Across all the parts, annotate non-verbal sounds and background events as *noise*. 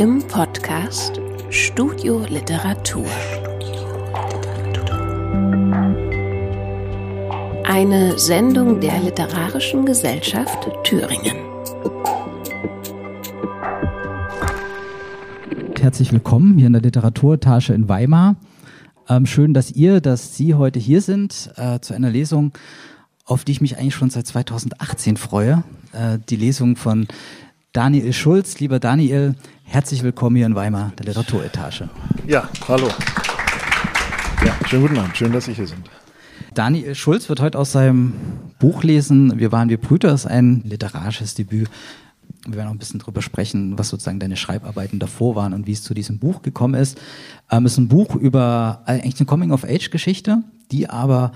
im Podcast Studio Literatur. Eine Sendung der Literarischen Gesellschaft Thüringen. Herzlich willkommen hier in der Literaturtasche in Weimar. Ähm, schön, dass ihr, dass Sie heute hier sind äh, zu einer Lesung, auf die ich mich eigentlich schon seit 2018 freue. Äh, die Lesung von Daniel Schulz. Lieber Daniel, herzlich willkommen hier in Weimar, der Literaturetage. Ja, hallo. Ja, schönen guten Abend. Schön, dass Sie hier sind. Daniel Schulz wird heute aus seinem Buch lesen. Wir waren wir Brüder, ist ein literarisches Debüt. Wir werden auch ein bisschen drüber sprechen, was sozusagen deine Schreibarbeiten davor waren und wie es zu diesem Buch gekommen ist. Ähm, es ist ein Buch über äh, eigentlich eine Coming-of-Age-Geschichte, die aber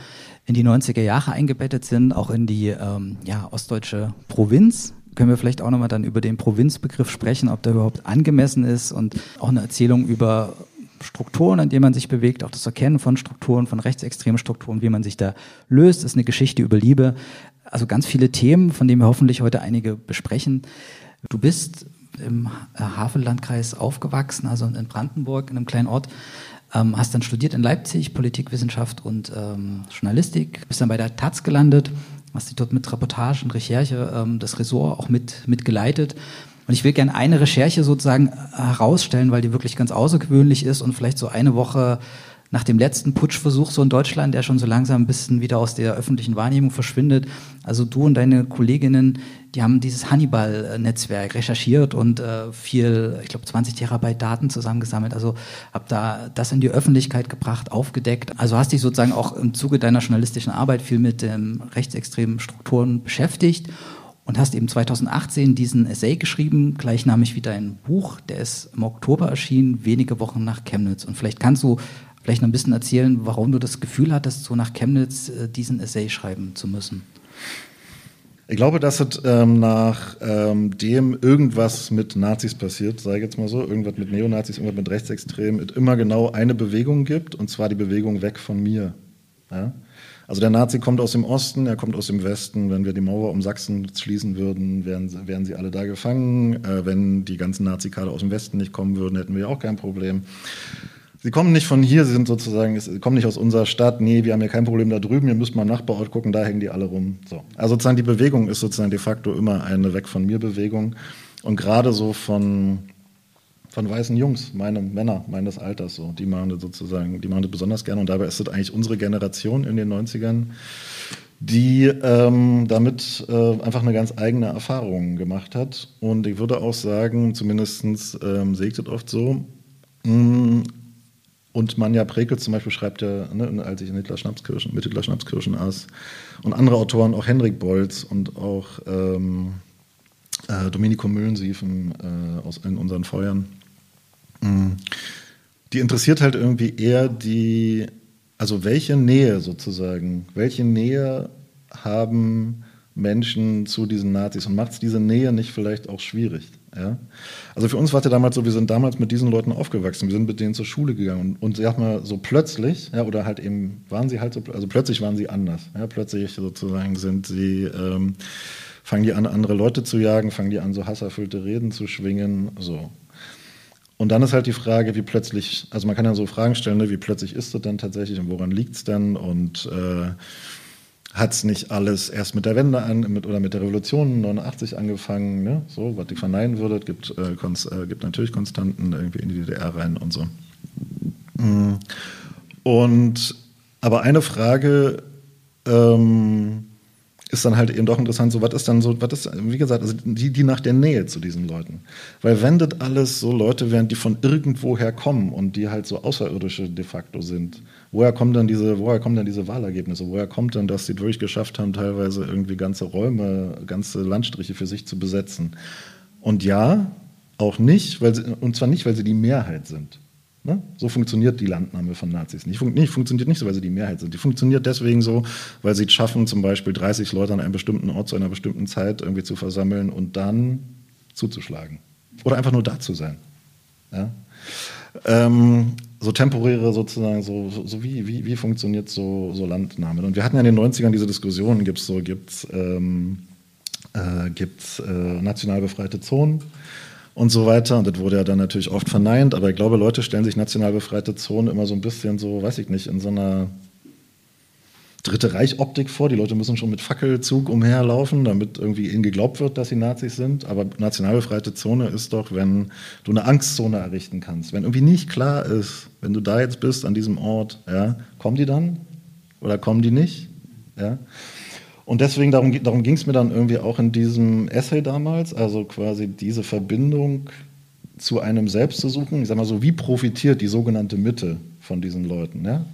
in die 90er Jahre eingebettet sind, auch in die ähm, ja, ostdeutsche Provinz können wir vielleicht auch nochmal dann über den Provinzbegriff sprechen, ob der überhaupt angemessen ist und auch eine Erzählung über Strukturen, in denen man sich bewegt, auch das Erkennen von Strukturen, von rechtsextremen Strukturen, wie man sich da löst, das ist eine Geschichte über Liebe. Also ganz viele Themen, von denen wir hoffentlich heute einige besprechen. Du bist im Havellandkreis aufgewachsen, also in Brandenburg, in einem kleinen Ort, ähm, hast dann studiert in Leipzig, Politikwissenschaft und ähm, Journalistik, bist dann bei der Taz gelandet, hast dich dort mit Reportage und Recherche ähm, das Ressort auch mit, mit geleitet. Und ich will gerne eine Recherche sozusagen herausstellen, weil die wirklich ganz außergewöhnlich ist und vielleicht so eine Woche nach dem letzten Putschversuch so in Deutschland, der schon so langsam ein bisschen wieder aus der öffentlichen Wahrnehmung verschwindet. Also du und deine Kolleginnen, die haben dieses Hannibal-Netzwerk recherchiert und äh, viel, ich glaube 20 Terabyte Daten zusammengesammelt. Also hab da das in die Öffentlichkeit gebracht, aufgedeckt. Also hast dich sozusagen auch im Zuge deiner journalistischen Arbeit viel mit ähm, rechtsextremen Strukturen beschäftigt und hast eben 2018 diesen Essay geschrieben, gleichnamig wie dein Buch. Der ist im Oktober erschienen, wenige Wochen nach Chemnitz. Und vielleicht kannst du vielleicht noch ein bisschen erzählen, warum du das Gefühl hattest, so nach Chemnitz äh, diesen Essay schreiben zu müssen. Ich glaube, dass es ähm, nach ähm, dem irgendwas mit Nazis passiert, sage ich jetzt mal so, irgendwas mit Neonazis, irgendwas mit Rechtsextremen, es immer genau eine Bewegung gibt, und zwar die Bewegung weg von mir. Ja? Also der Nazi kommt aus dem Osten, er kommt aus dem Westen. Wenn wir die Mauer um Sachsen schließen würden, wären, wären sie alle da gefangen. Äh, wenn die ganzen Nazi-Kader aus dem Westen nicht kommen würden, hätten wir auch kein Problem. Sie kommen nicht von hier, sie sind sozusagen, sie kommen nicht aus unserer Stadt. Nee, wir haben ja kein Problem da drüben, ihr müsst mal im Nachbarort gucken, da hängen die alle rum. So. Also sozusagen die Bewegung ist sozusagen de facto immer eine Weg von mir Bewegung. Und gerade so von, von weißen Jungs, meine Männer meines Alters, so, die machen das sozusagen, die machen das besonders gerne. Und dabei ist es eigentlich unsere Generation in den 90ern, die ähm, damit äh, einfach eine ganz eigene Erfahrung gemacht hat. Und ich würde auch sagen, zumindest ähm, das oft so, mm, und Manja Prekel zum Beispiel schreibt ja, ne, als ich in Hitler Schnapskirchen, mit Hitler Schnapskirchen aß. Und andere Autoren, auch Henrik Bolz und auch ähm, äh, Domenico Müllensiefen äh, aus in unseren Feuern. Mhm. Die interessiert halt irgendwie eher die, also welche Nähe sozusagen, welche Nähe haben Menschen zu diesen Nazis und macht es diese Nähe nicht vielleicht auch schwierig? Ja? Also für uns war es ja damals so, wir sind damals mit diesen Leuten aufgewachsen, wir sind mit denen zur Schule gegangen und, und sag mal so plötzlich, ja, oder halt eben waren sie halt so, also plötzlich waren sie anders. Ja? Plötzlich sozusagen sind sie, ähm, fangen die an, andere Leute zu jagen, fangen die an, so hasserfüllte Reden zu schwingen, so. Und dann ist halt die Frage, wie plötzlich, also man kann ja so Fragen stellen, ne, wie plötzlich ist das denn tatsächlich und woran liegt es denn und äh, hat es nicht alles erst mit der Wende an mit, oder mit der Revolution 89 angefangen, ne? so, was ich verneinen würde. Gibt, äh, äh, gibt natürlich Konstanten irgendwie in die DDR rein und so. Mm. Und aber eine Frage ähm, ist dann halt eben doch interessant, so was ist dann so, was ist, wie gesagt, also die, die nach der Nähe zu diesen Leuten. Weil wenn das alles so Leute wären, die von irgendwoher kommen und die halt so Außerirdische de facto sind, woher kommen dann diese, woher kommen dann diese Wahlergebnisse? Woher kommt dann, dass sie wirklich geschafft haben, teilweise irgendwie ganze Räume, ganze Landstriche für sich zu besetzen? Und ja, auch nicht, weil sie, und zwar nicht, weil sie die Mehrheit sind. Ne? So funktioniert die Landnahme von Nazis nicht. Fun nicht. Funktioniert nicht so, weil sie die Mehrheit sind. Die funktioniert deswegen so, weil sie es schaffen, zum Beispiel 30 Leute an einem bestimmten Ort zu einer bestimmten Zeit irgendwie zu versammeln und dann zuzuschlagen. Oder einfach nur da zu sein. Ja? Ähm, so temporäre sozusagen, so, so, so wie, wie, wie, funktioniert so, so Landnahme? Und wir hatten ja in den 90ern diese Diskussion, gibt es so, gibt's, ähm, äh, gibt's, äh, national befreite Zonen und so weiter. Und das wurde ja dann natürlich oft verneint, aber ich glaube, Leute stellen sich national befreite Zonen immer so ein bisschen so, weiß ich nicht, in so einer Dritte Reich-Optik vor. Die Leute müssen schon mit Fackelzug umherlaufen, damit irgendwie ihnen geglaubt wird, dass sie Nazis sind. Aber national befreite Zone ist doch, wenn du eine Angstzone errichten kannst. Wenn irgendwie nicht klar ist, wenn du da jetzt bist an diesem Ort, ja, kommen die dann oder kommen die nicht? Ja. Und deswegen, darum, darum ging es mir dann irgendwie auch in diesem Essay damals, also quasi diese Verbindung zu einem selbst zu suchen. Ich sag mal so, wie profitiert die sogenannte Mitte von diesen Leuten? Ja?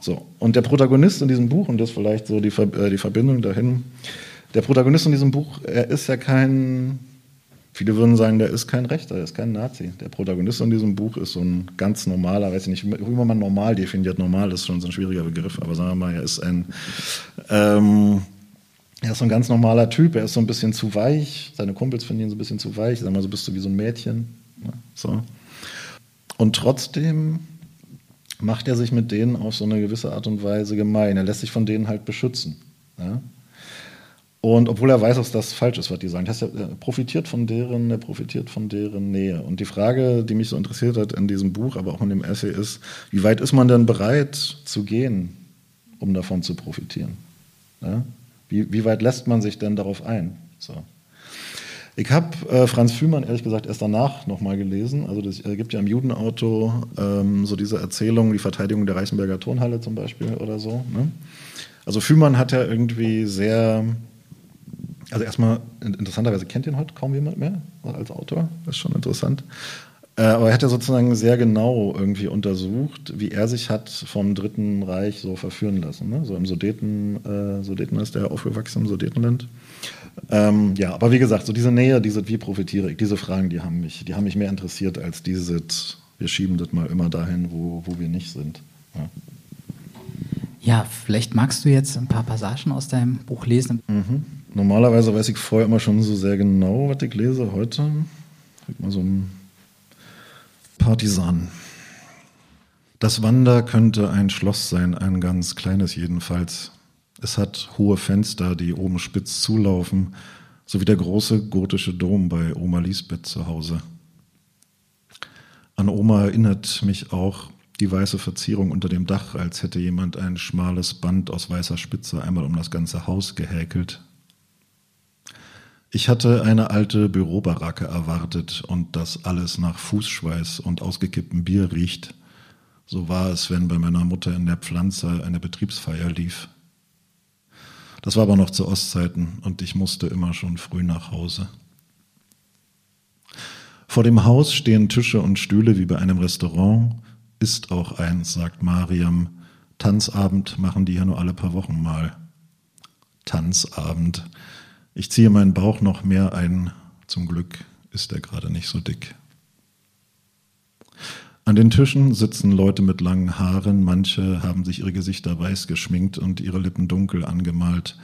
So. Und der Protagonist in diesem Buch, und das ist vielleicht so die, äh, die Verbindung dahin, der Protagonist in diesem Buch, er ist ja kein, viele würden sagen, der ist kein Rechter, er ist kein Nazi. Der Protagonist in diesem Buch ist so ein ganz normaler, weiß ich nicht, wie man normal definiert, normal ist schon so ein schwieriger Begriff, aber sagen wir mal, er ist ein, ähm, er ist so ein ganz normaler Typ, er ist so ein bisschen zu weich, seine Kumpels finden ihn so ein bisschen zu weich, sagen wir mal, so bist du wie so ein Mädchen. Ne? So. Und trotzdem macht er sich mit denen auf so eine gewisse Art und Weise gemein. Er lässt sich von denen halt beschützen. Ja? Und obwohl er weiß, dass das falsch ist, was die sagen. Er profitiert von deren, er profitiert von deren Nähe. Und die Frage, die mich so interessiert hat in diesem Buch, aber auch in dem Essay, ist, wie weit ist man denn bereit zu gehen, um davon zu profitieren? Ja? Wie, wie weit lässt man sich denn darauf ein? So. Ich habe äh, Franz Fühmann ehrlich gesagt erst danach nochmal gelesen. Also es äh, gibt ja im Judenauto ähm, so diese Erzählung, die Verteidigung der Reichenberger Turnhalle zum Beispiel oder so. Ne? Also Fühmann hat ja irgendwie sehr, also erstmal interessanterweise kennt ihn heute kaum jemand mehr als Autor. Das ist schon interessant. Äh, aber er hat ja sozusagen sehr genau irgendwie untersucht, wie er sich hat vom Dritten Reich so verführen lassen. Ne? So im Sudeten, äh, Sudeten ist er aufgewachsen, im Sudetenland. Ähm, ja, aber wie gesagt, so diese Nähe, diese wie profitiere ich, diese Fragen, die haben mich, die haben mich mehr interessiert als dieses, wir schieben das mal immer dahin, wo, wo wir nicht sind. Ja. ja vielleicht magst du jetzt ein paar Passagen aus deinem Buch lesen. Mhm. Normalerweise weiß ich vorher immer schon so sehr genau, was ich lese. Heute ich mal so ein Partisan. Das Wander könnte ein Schloss sein, ein ganz kleines jedenfalls. Es hat hohe Fenster, die oben spitz zulaufen, sowie der große gotische Dom bei Oma Lisbeth zu Hause. An Oma erinnert mich auch die weiße Verzierung unter dem Dach, als hätte jemand ein schmales Band aus weißer Spitze einmal um das ganze Haus gehäkelt. Ich hatte eine alte Bürobaracke erwartet und dass alles nach Fußschweiß und ausgekipptem Bier riecht. So war es, wenn bei meiner Mutter in der Pflanze eine Betriebsfeier lief. Das war aber noch zu Ostzeiten und ich musste immer schon früh nach Hause. Vor dem Haus stehen Tische und Stühle wie bei einem Restaurant. Ist auch eins, sagt Mariam. Tanzabend machen die ja nur alle paar Wochen mal. Tanzabend. Ich ziehe meinen Bauch noch mehr ein. Zum Glück ist er gerade nicht so dick. An den Tischen sitzen Leute mit langen Haaren, manche haben sich ihre Gesichter weiß geschminkt und ihre Lippen dunkel angemalt,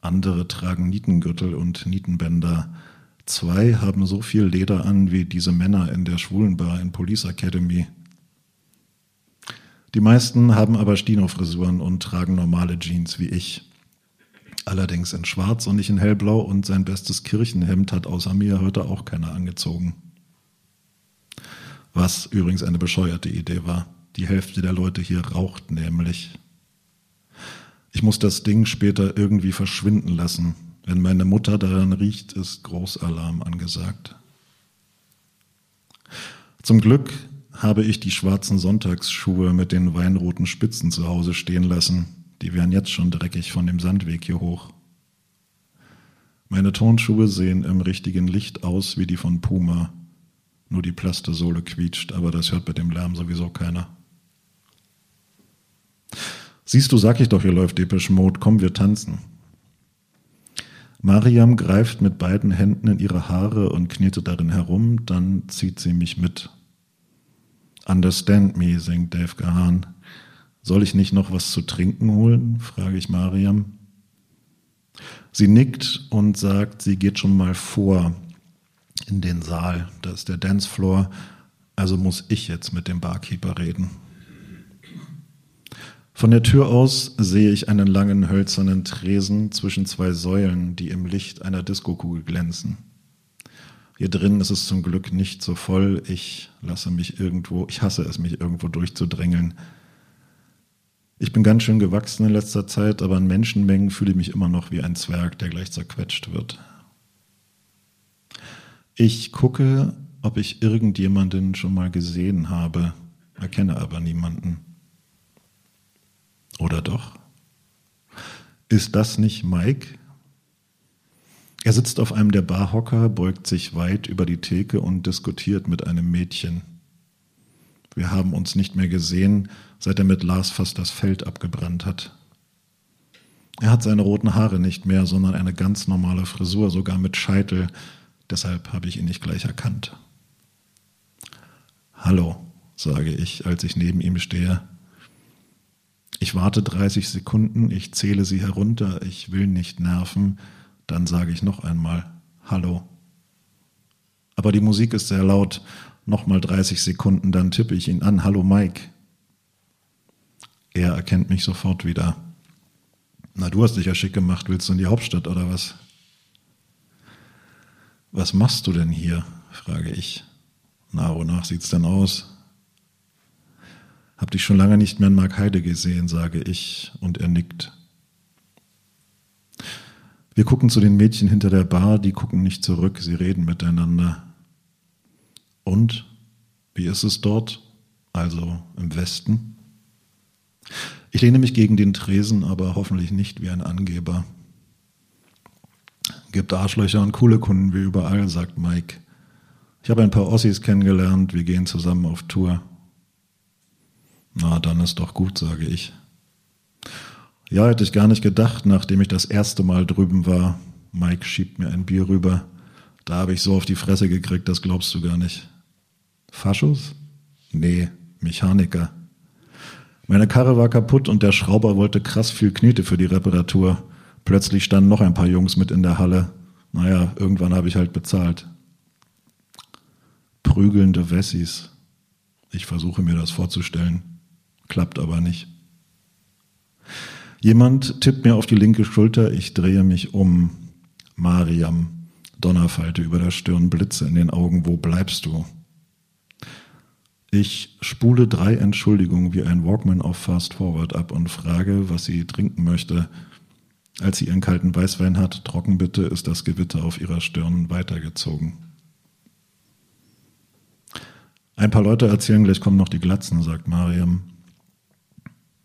andere tragen Nietengürtel und Nietenbänder. Zwei haben so viel Leder an wie diese Männer in der Schwulenbar in Police Academy. Die meisten haben aber Stino-Frisuren und tragen normale Jeans wie ich. Allerdings in schwarz und nicht in hellblau und sein bestes Kirchenhemd hat außer mir heute auch keiner angezogen. Was übrigens eine bescheuerte Idee war. Die Hälfte der Leute hier raucht nämlich. Ich muss das Ding später irgendwie verschwinden lassen. Wenn meine Mutter daran riecht, ist Großalarm angesagt. Zum Glück habe ich die schwarzen Sonntagsschuhe mit den weinroten Spitzen zu Hause stehen lassen. Die wären jetzt schon dreckig von dem Sandweg hier hoch. Meine Turnschuhe sehen im richtigen Licht aus wie die von Puma. Nur die Plastesohle quietscht, aber das hört bei dem Lärm sowieso keiner. Siehst du, sag ich doch, hier läuft Depeche Mode, komm, wir tanzen. Mariam greift mit beiden Händen in ihre Haare und knetet darin herum, dann zieht sie mich mit. Understand me, singt Dave Gahan. Soll ich nicht noch was zu trinken holen? frage ich Mariam. Sie nickt und sagt, sie geht schon mal vor in den Saal. Da ist der Dancefloor. Also muss ich jetzt mit dem Barkeeper reden. Von der Tür aus sehe ich einen langen hölzernen Tresen zwischen zwei Säulen, die im Licht einer Diskokugel glänzen. Hier drin ist es zum Glück nicht so voll. Ich lasse mich irgendwo, ich hasse es, mich irgendwo durchzudrängeln. Ich bin ganz schön gewachsen in letzter Zeit, aber in Menschenmengen fühle ich mich immer noch wie ein Zwerg, der gleich zerquetscht wird. Ich gucke, ob ich irgendjemanden schon mal gesehen habe, erkenne aber niemanden. Oder doch? Ist das nicht Mike? Er sitzt auf einem der Barhocker, beugt sich weit über die Theke und diskutiert mit einem Mädchen. Wir haben uns nicht mehr gesehen, seit er mit Lars fast das Feld abgebrannt hat. Er hat seine roten Haare nicht mehr, sondern eine ganz normale Frisur, sogar mit Scheitel. Deshalb habe ich ihn nicht gleich erkannt. Hallo, sage ich, als ich neben ihm stehe. Ich warte 30 Sekunden, ich zähle sie herunter, ich will nicht nerven, dann sage ich noch einmal Hallo. Aber die Musik ist sehr laut. Nochmal 30 Sekunden, dann tippe ich ihn an. Hallo Mike. Er erkennt mich sofort wieder. Na, du hast dich ja schick gemacht. Willst du in die Hauptstadt oder was? Was machst du denn hier? frage ich. Na, wonach sieht's denn aus? Hab dich schon lange nicht mehr in Markheide gesehen, sage ich, und er nickt. Wir gucken zu den Mädchen hinter der Bar, die gucken nicht zurück, sie reden miteinander. Und wie ist es dort, also im Westen? Ich lehne mich gegen den Tresen, aber hoffentlich nicht wie ein Angeber. Gibt Arschlöcher und coole Kunden wie überall, sagt Mike. Ich habe ein paar Ossis kennengelernt, wir gehen zusammen auf Tour. Na, dann ist doch gut, sage ich. Ja, hätte ich gar nicht gedacht, nachdem ich das erste Mal drüben war. Mike schiebt mir ein Bier rüber. Da habe ich so auf die Fresse gekriegt, das glaubst du gar nicht. Faschos? Nee, Mechaniker. Meine Karre war kaputt und der Schrauber wollte krass viel Knete für die Reparatur. Plötzlich standen noch ein paar Jungs mit in der Halle. Naja, irgendwann habe ich halt bezahlt. Prügelnde Wessis. Ich versuche mir das vorzustellen. Klappt aber nicht. Jemand tippt mir auf die linke Schulter, ich drehe mich um. Mariam, Donnerfalte über der Stirn, Blitze in den Augen, wo bleibst du? Ich spule drei Entschuldigungen wie ein Walkman auf Fast Forward ab und frage, was sie trinken möchte. Als sie ihren kalten Weißwein hat, trocken bitte, ist das Gewitter auf ihrer Stirn weitergezogen. Ein paar Leute erzählen, gleich kommen noch die Glatzen, sagt Mariam.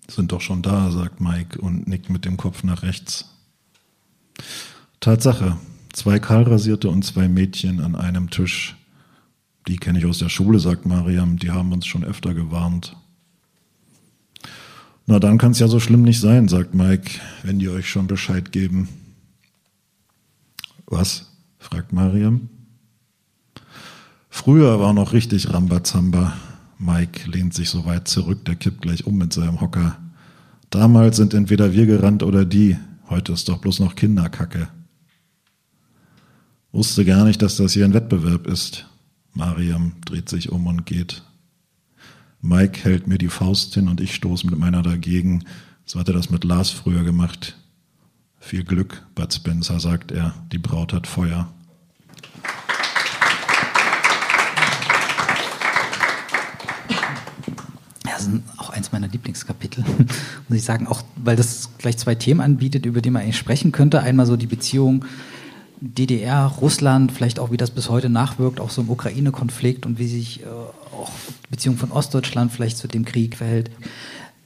Sind doch schon da, sagt Mike und nickt mit dem Kopf nach rechts. Tatsache, zwei Kahlrasierte und zwei Mädchen an einem Tisch. Die kenne ich aus der Schule, sagt Mariam, die haben uns schon öfter gewarnt. Na, dann kann es ja so schlimm nicht sein, sagt Mike, wenn die euch schon Bescheid geben. Was? fragt Mariam. Früher war noch richtig Rambazamba. Mike lehnt sich so weit zurück, der kippt gleich um mit seinem Hocker. Damals sind entweder wir gerannt oder die. Heute ist doch bloß noch Kinderkacke. Wusste gar nicht, dass das hier ein Wettbewerb ist. Mariam dreht sich um und geht. Mike hält mir die Faust hin und ich stoße mit meiner dagegen. So hat er das mit Lars früher gemacht. Viel Glück, Bud Spencer, sagt er. Die Braut hat Feuer. das ist auch eins meiner Lieblingskapitel, *laughs* muss ich sagen, auch weil das gleich zwei Themen anbietet, über die man eigentlich sprechen könnte. Einmal so die Beziehung DDR, Russland, vielleicht auch wie das bis heute nachwirkt, auch so im Ukraine-Konflikt und wie sich äh, auch die Beziehung von Ostdeutschland vielleicht zu dem Krieg verhält.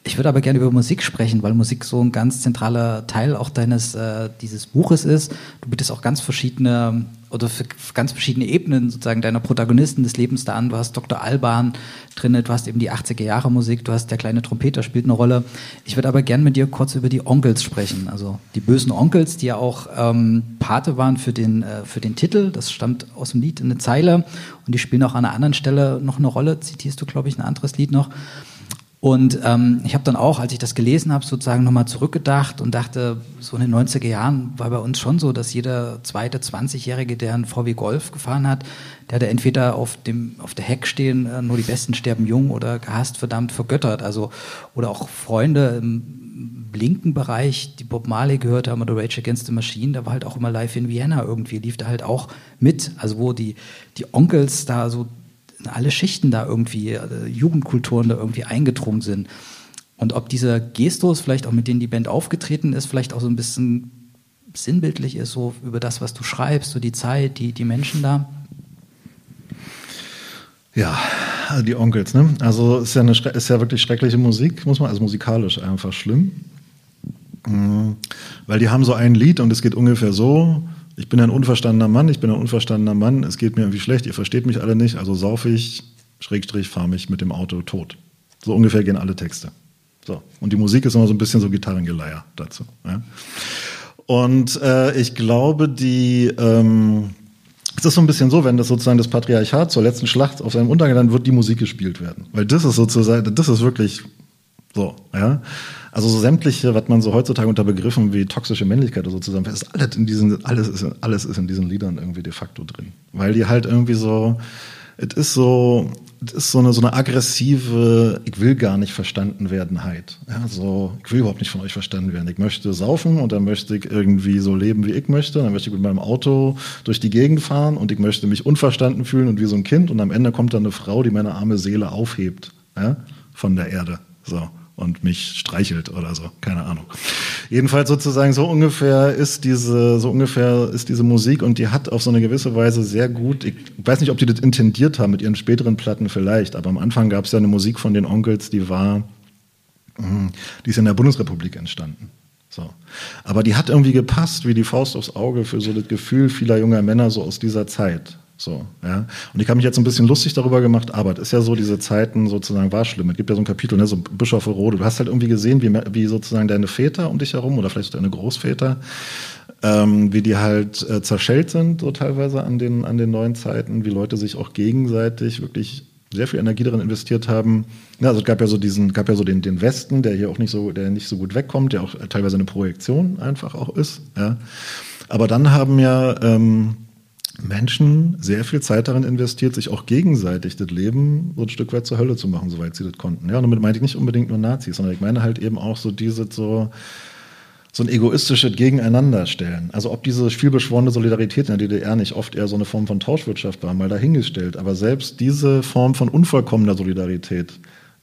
Ich würde aber gerne über Musik sprechen, weil Musik so ein ganz zentraler Teil auch deines äh, dieses Buches ist. Du bietest auch ganz verschiedene oder für ganz verschiedene Ebenen sozusagen deiner Protagonisten des Lebens da an. Du hast Dr. Alban drin, du hast eben die 80er Jahre Musik, du hast der kleine Trompeter spielt eine Rolle. Ich würde aber gerne mit dir kurz über die Onkels sprechen, also die bösen Onkels, die ja auch ähm, Pate waren für den äh, für den Titel. Das stammt aus dem Lied in eine Zeile und die spielen auch an einer anderen Stelle noch eine Rolle. Zitierst du, glaube ich, ein anderes Lied noch. Und ähm, ich habe dann auch, als ich das gelesen habe, sozusagen nochmal zurückgedacht und dachte, so in den 90er Jahren war bei uns schon so, dass jeder zweite 20-Jährige, der einen VW Golf gefahren hat, der hatte entweder auf dem auf der Heck stehen, äh, nur die Besten sterben jung oder gehasst, verdammt, vergöttert. Also, oder auch Freunde im linken Bereich, die Bob Marley gehört haben oder Rage Against the Machine, da war halt auch immer live in Vienna irgendwie, lief da halt auch mit. Also wo die, die Onkels da so alle Schichten da irgendwie, äh, Jugendkulturen da irgendwie eingedrungen sind. Und ob dieser Gestus, vielleicht auch mit denen die Band aufgetreten ist, vielleicht auch so ein bisschen sinnbildlich ist, so über das, was du schreibst, so die Zeit, die, die Menschen da. Ja, die Onkels, ne? Also ist ja, eine, ist ja wirklich schreckliche Musik, muss man, also musikalisch einfach schlimm. Mhm. Weil die haben so ein Lied und es geht ungefähr so, ich bin ein unverstandener Mann, ich bin ein unverstandener Mann, es geht mir irgendwie schlecht, ihr versteht mich alle nicht, also saufe ich, Schrägstrich, fahre mich mit dem Auto tot. So ungefähr gehen alle Texte. So. Und die Musik ist immer so ein bisschen so Gitarrengeleier dazu. Ja? Und äh, ich glaube, die, ähm, es ist so ein bisschen so, wenn das sozusagen das Patriarchat zur letzten Schlacht auf seinem Untergang, dann wird die Musik gespielt werden. Weil das ist sozusagen, das ist wirklich so, ja. Also so sämtliche, was man so heutzutage unter Begriffen wie toxische Männlichkeit oder so zusammen, ist alles in diesen, alles ist, alles ist in diesen Liedern irgendwie de facto drin. Weil die halt irgendwie so, es ist so, es ist so eine, so eine aggressive, ich will gar nicht verstanden werden halt. Ja, so, ich will überhaupt nicht von euch verstanden werden. Ich möchte saufen und dann möchte ich irgendwie so leben, wie ich möchte. Dann möchte ich mit meinem Auto durch die Gegend fahren und ich möchte mich unverstanden fühlen und wie so ein Kind. Und am Ende kommt dann eine Frau, die meine arme Seele aufhebt, ja, von der Erde. So und mich streichelt oder so, keine Ahnung. Jedenfalls sozusagen so ungefähr ist diese, so ungefähr ist diese Musik und die hat auf so eine gewisse Weise sehr gut, ich weiß nicht, ob die das intendiert haben mit ihren späteren Platten vielleicht, aber am Anfang gab es ja eine Musik von den Onkels, die war, hm, die ist in der Bundesrepublik entstanden. So. Aber die hat irgendwie gepasst wie die Faust aufs Auge für so das Gefühl vieler junger Männer so aus dieser Zeit. So, ja. Und ich habe mich jetzt ein bisschen lustig darüber gemacht, aber es ist ja so, diese Zeiten sozusagen war schlimm. Es gibt ja so ein Kapitel, ne, so Bischof Rode. Du hast halt irgendwie gesehen, wie, wie sozusagen deine Väter um dich herum oder vielleicht deine Großväter, ähm, wie die halt äh, zerschellt sind, so teilweise an den, an den neuen Zeiten, wie Leute sich auch gegenseitig wirklich sehr viel Energie darin investiert haben. Ja, also es gab ja so diesen, gab ja so den, den Westen, der hier auch nicht so, der nicht so gut wegkommt, der auch teilweise eine Projektion einfach auch ist. Ja. Aber dann haben ja ähm, Menschen sehr viel Zeit darin investiert, sich auch gegenseitig das Leben so ein Stück weit zur Hölle zu machen, soweit sie das konnten. Ja, und damit meinte ich nicht unbedingt nur Nazis, sondern ich meine halt eben auch so diese so, so ein egoistisches Gegeneinanderstellen. Also ob diese vielbeschworene Solidarität in der DDR nicht oft eher so eine Form von Tauschwirtschaft war, mal dahingestellt. Aber selbst diese Form von unvollkommener Solidarität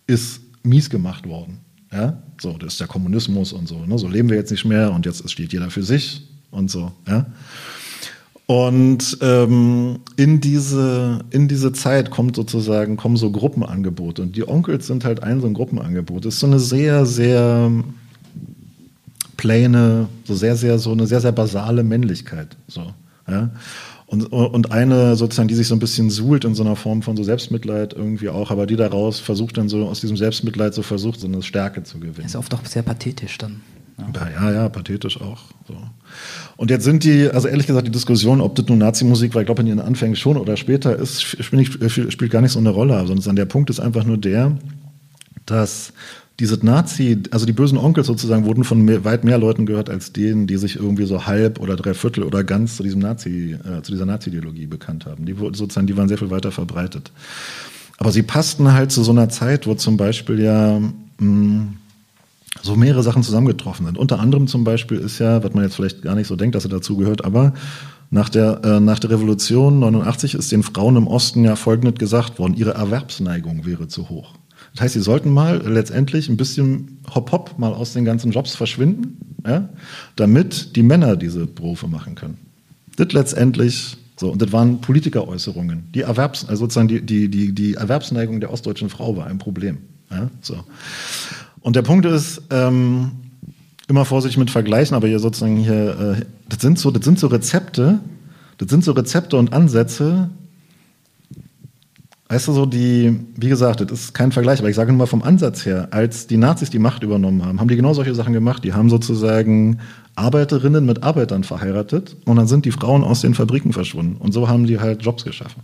ist mies gemacht worden. Ja, so, das ist der Kommunismus und so. Ne? So leben wir jetzt nicht mehr und jetzt steht jeder für sich und so. Ja. Und ähm, in, diese, in diese Zeit kommt sozusagen, kommen so Gruppenangebote. Und die Onkels sind halt ein so ein Gruppenangebot. Das ist so eine sehr, sehr plane, so sehr, sehr, so eine sehr, sehr basale Männlichkeit. So, ja? Und, und eine sozusagen, die sich so ein bisschen suhlt in so einer Form von so Selbstmitleid irgendwie auch, aber die daraus versucht dann so aus diesem Selbstmitleid so versucht, so eine Stärke zu gewinnen. Ist oft auch sehr pathetisch dann. Ja, ja, ja pathetisch auch. So. Und jetzt sind die, also ehrlich gesagt, die Diskussion, ob das nun Nazi-Musik war, ich glaube in ihren Anfängen schon oder später, ist, spielt, spielt gar nicht so eine Rolle, sondern der Punkt ist einfach nur der, dass diese Nazi, also die bösen Onkel sozusagen, wurden von mehr, weit mehr Leuten gehört als denen, die sich irgendwie so halb oder dreiviertel oder ganz zu diesem Nazi, äh, zu dieser Nazi-Ideologie bekannt haben. Die sozusagen, die waren sehr viel weiter verbreitet. Aber sie passten halt zu so einer Zeit, wo zum Beispiel ja mh, hm, so mehrere Sachen zusammengetroffen sind. Unter anderem zum Beispiel ist ja, was man jetzt vielleicht gar nicht so denkt, dass er dazu gehört, aber nach der, äh, nach der Revolution 89 ist den Frauen im Osten ja folgendes gesagt worden, ihre Erwerbsneigung wäre zu hoch. Das heißt, sie sollten mal letztendlich ein bisschen hopp-hopp mal aus den ganzen Jobs verschwinden, ja, damit die Männer diese Berufe machen können. Das letztendlich so, und das waren Politikeräußerungen. Die Erwerbs, also sozusagen die, die, die, die Erwerbsneigung der ostdeutschen Frau war ein Problem. Ja, so. Und der Punkt ist, ähm, immer vorsichtig mit Vergleichen, aber hier sozusagen hier, äh, das sind so, das sind so Rezepte, das sind so Rezepte und Ansätze, Weißt du, so die, wie gesagt, das ist kein Vergleich, aber ich sage nur mal vom Ansatz her, als die Nazis die Macht übernommen haben, haben die genau solche Sachen gemacht. Die haben sozusagen Arbeiterinnen mit Arbeitern verheiratet und dann sind die Frauen aus den Fabriken verschwunden. Und so haben die halt Jobs geschaffen.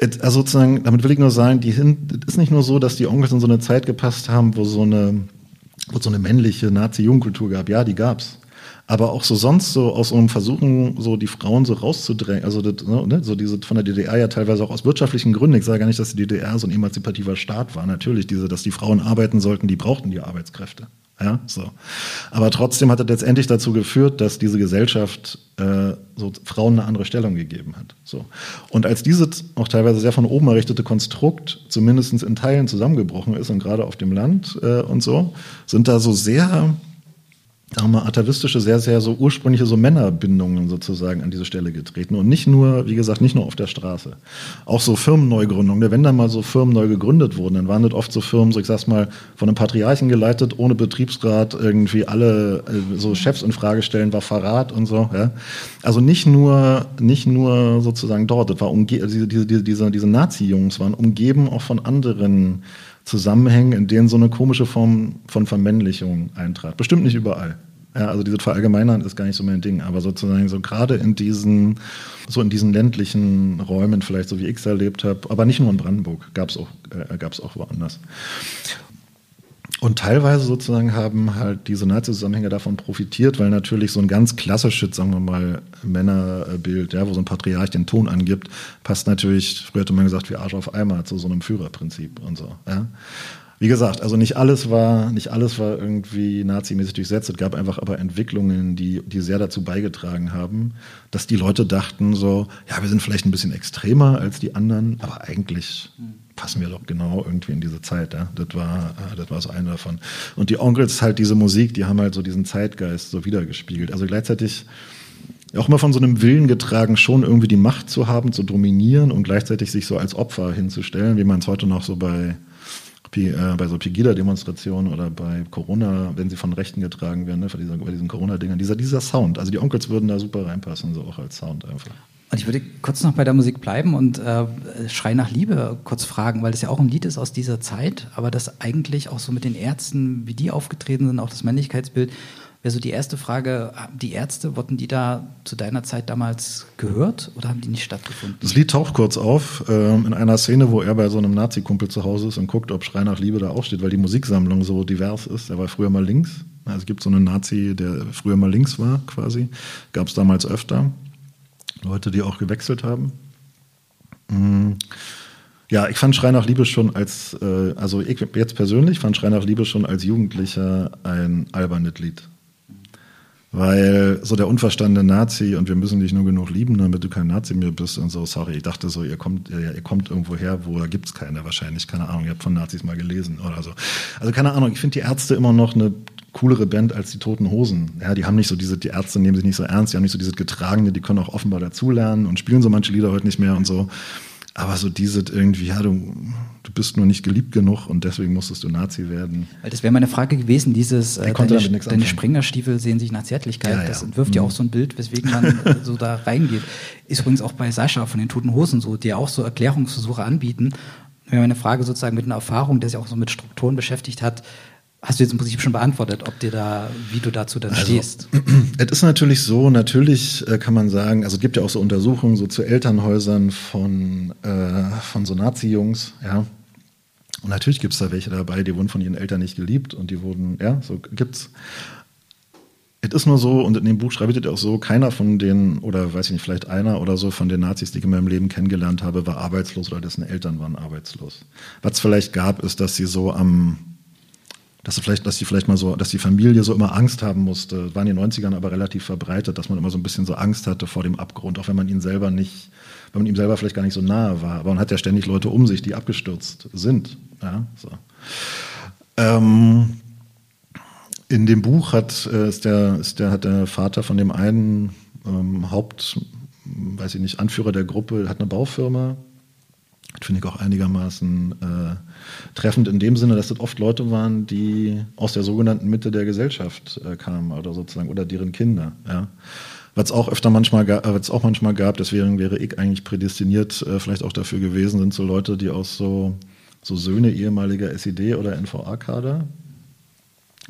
Also sozusagen, damit will ich nur sagen, die sind, ist nicht nur so, dass die Onkels in so eine Zeit gepasst haben, wo so eine, wo so eine männliche Nazi-Jugendkultur gab. Ja, die gab's aber auch so sonst so aus einem Versuchen, so die Frauen so rauszudrängen, also das, ne, so diese von der DDR ja teilweise auch aus wirtschaftlichen Gründen. Ich sage gar nicht, dass die DDR so ein emanzipativer Staat war. Natürlich, diese, dass die Frauen arbeiten sollten, die brauchten die Arbeitskräfte. Ja, so. Aber trotzdem hat das letztendlich dazu geführt, dass diese Gesellschaft äh, so Frauen eine andere Stellung gegeben hat. So. Und als dieses auch teilweise sehr von oben errichtete Konstrukt zumindest in Teilen zusammengebrochen ist und gerade auf dem Land äh, und so, sind da so sehr sagen wir mal, atavistische, sehr, sehr so ursprüngliche so Männerbindungen sozusagen an diese Stelle getreten. Und nicht nur, wie gesagt, nicht nur auf der Straße. Auch so Firmenneugründungen. Wenn da mal so Firmen neu gegründet wurden, dann waren das oft so Firmen, so ich sag's mal, von einem Patriarchen geleitet, ohne Betriebsrat, irgendwie alle äh, so Chefs in Frage stellen, war Verrat und so. Ja. Also nicht nur, nicht nur sozusagen dort, das war umge diese, diese, diese, diese Nazi-Jungs waren umgeben auch von anderen Zusammenhängen, in denen so eine komische Form von Vermännlichung eintrat. Bestimmt nicht überall. Ja, also diese Verallgemeinern ist gar nicht so mein Ding, aber sozusagen so gerade in diesen, so in diesen ländlichen Räumen, vielleicht so wie ich es erlebt habe, aber nicht nur in Brandenburg, gab es auch, äh, gab's auch woanders. Und teilweise sozusagen haben halt diese Nazi-Zusammenhänge davon profitiert, weil natürlich so ein ganz klassisches, sagen wir mal, Männerbild, ja, wo so ein Patriarch den Ton angibt, passt natürlich, früher hätte man gesagt, wie Arsch auf Eimer zu so einem Führerprinzip und so, ja. Wie gesagt, also nicht alles war, nicht alles war irgendwie nazimäßig durchsetzt. Es gab einfach aber Entwicklungen, die, die sehr dazu beigetragen haben, dass die Leute dachten so, ja, wir sind vielleicht ein bisschen extremer als die anderen, aber eigentlich passen wir doch genau irgendwie in diese Zeit. Ja? Das war, äh, das war so einer davon. Und die Onkels halt diese Musik, die haben halt so diesen Zeitgeist so wiedergespiegelt. Also gleichzeitig auch immer von so einem Willen getragen, schon irgendwie die Macht zu haben, zu dominieren und gleichzeitig sich so als Opfer hinzustellen, wie man es heute noch so bei äh, bei so Pegida-Demonstrationen oder bei Corona, wenn sie von Rechten getragen werden, ne, bei, bei diesen Corona-Dingern, dieser, dieser Sound. Also die Onkels würden da super reinpassen, so auch als Sound einfach. Und ich würde kurz noch bei der Musik bleiben und äh, Schrei nach Liebe kurz fragen, weil das ja auch ein Lied ist aus dieser Zeit, aber das eigentlich auch so mit den Ärzten, wie die aufgetreten sind, auch das Männlichkeitsbild, wäre so die erste Frage, die Ärzte, wurden die da zu deiner Zeit damals gehört oder haben die nicht stattgefunden? Das Lied taucht kurz auf äh, in einer Szene, wo er bei so einem Nazi-Kumpel zu Hause ist und guckt, ob Schrei nach Liebe da auch steht, weil die Musiksammlung so divers ist. Er war früher mal links. Also es gibt so einen Nazi, der früher mal links war quasi. Gab es damals öfter. Leute, die auch gewechselt haben. Mm. Ja, ich fand Schrei nach Liebe schon als, äh, also ich jetzt persönlich fand Schrei nach Liebe schon als Jugendlicher ein albernes Lied. Weil so der unverstandene Nazi und wir müssen dich nur genug lieben, damit du kein Nazi mehr bist und so, sorry, ich dachte so, ihr kommt, ihr, ihr kommt irgendwo her, wo da gibt's keine wahrscheinlich, keine Ahnung, ihr habt von Nazis mal gelesen oder so. Also keine Ahnung, ich finde die Ärzte immer noch eine coolere Band als die Toten Hosen. Ja, die haben nicht so diese, die Ärzte nehmen sich nicht so ernst, die haben nicht so dieses Getragene, die können auch offenbar dazulernen und spielen so manche Lieder heute nicht mehr und so. Aber so diese irgendwie, ja, du, du bist nur nicht geliebt genug und deswegen musstest du Nazi werden. Weil das wäre meine Frage gewesen, dieses äh, deine, deine Springerstiefel sehen sich nach Zärtlichkeit, ja, ja. das entwirft mhm. ja auch so ein Bild, weswegen man *laughs* so da reingeht. Ist übrigens auch bei Sascha von den Toten Hosen so, die auch so Erklärungsversuche anbieten. Wäre meine Frage sozusagen mit einer Erfahrung, der sich auch so mit Strukturen beschäftigt hat, Hast du jetzt im Prinzip schon beantwortet, ob dir da, wie du dazu dann also, stehst? *clears throat* Es ist natürlich so, natürlich äh, kann man sagen, also es gibt ja auch so Untersuchungen so zu Elternhäusern von, äh, von so Nazi-Jungs, ja. Und natürlich gibt es da welche dabei, die wurden von ihren Eltern nicht geliebt und die wurden, ja, so gibt's. Es ist nur so, und in dem Buch schreibt ihr auch so, keiner von den, oder weiß ich nicht, vielleicht einer oder so von den Nazis, die ich in meinem Leben kennengelernt habe, war arbeitslos oder dessen Eltern waren arbeitslos. Was es vielleicht gab, ist, dass sie so am dass sie vielleicht, dass sie vielleicht mal so, dass die Familie so immer Angst haben musste. War in den 90ern aber relativ verbreitet, dass man immer so ein bisschen so Angst hatte vor dem Abgrund, auch wenn man ihn selber nicht, wenn man ihm selber vielleicht gar nicht so nahe war. Aber man hat ja ständig Leute um sich, die abgestürzt sind. Ja, so. ähm, in dem Buch hat, äh, ist der, ist der, hat der Vater von dem einen ähm, Haupt, weiß ich nicht, Anführer der Gruppe, hat eine Baufirma. Finde ich auch einigermaßen äh, treffend in dem Sinne, dass das oft Leute waren, die aus der sogenannten Mitte der Gesellschaft äh, kamen oder sozusagen oder deren Kinder. Ja. Was auch öfter manchmal, äh, was auch manchmal gab, deswegen wäre ich eigentlich prädestiniert, äh, vielleicht auch dafür gewesen, sind so Leute, die aus so, so Söhne ehemaliger SED oder NVA-Kader,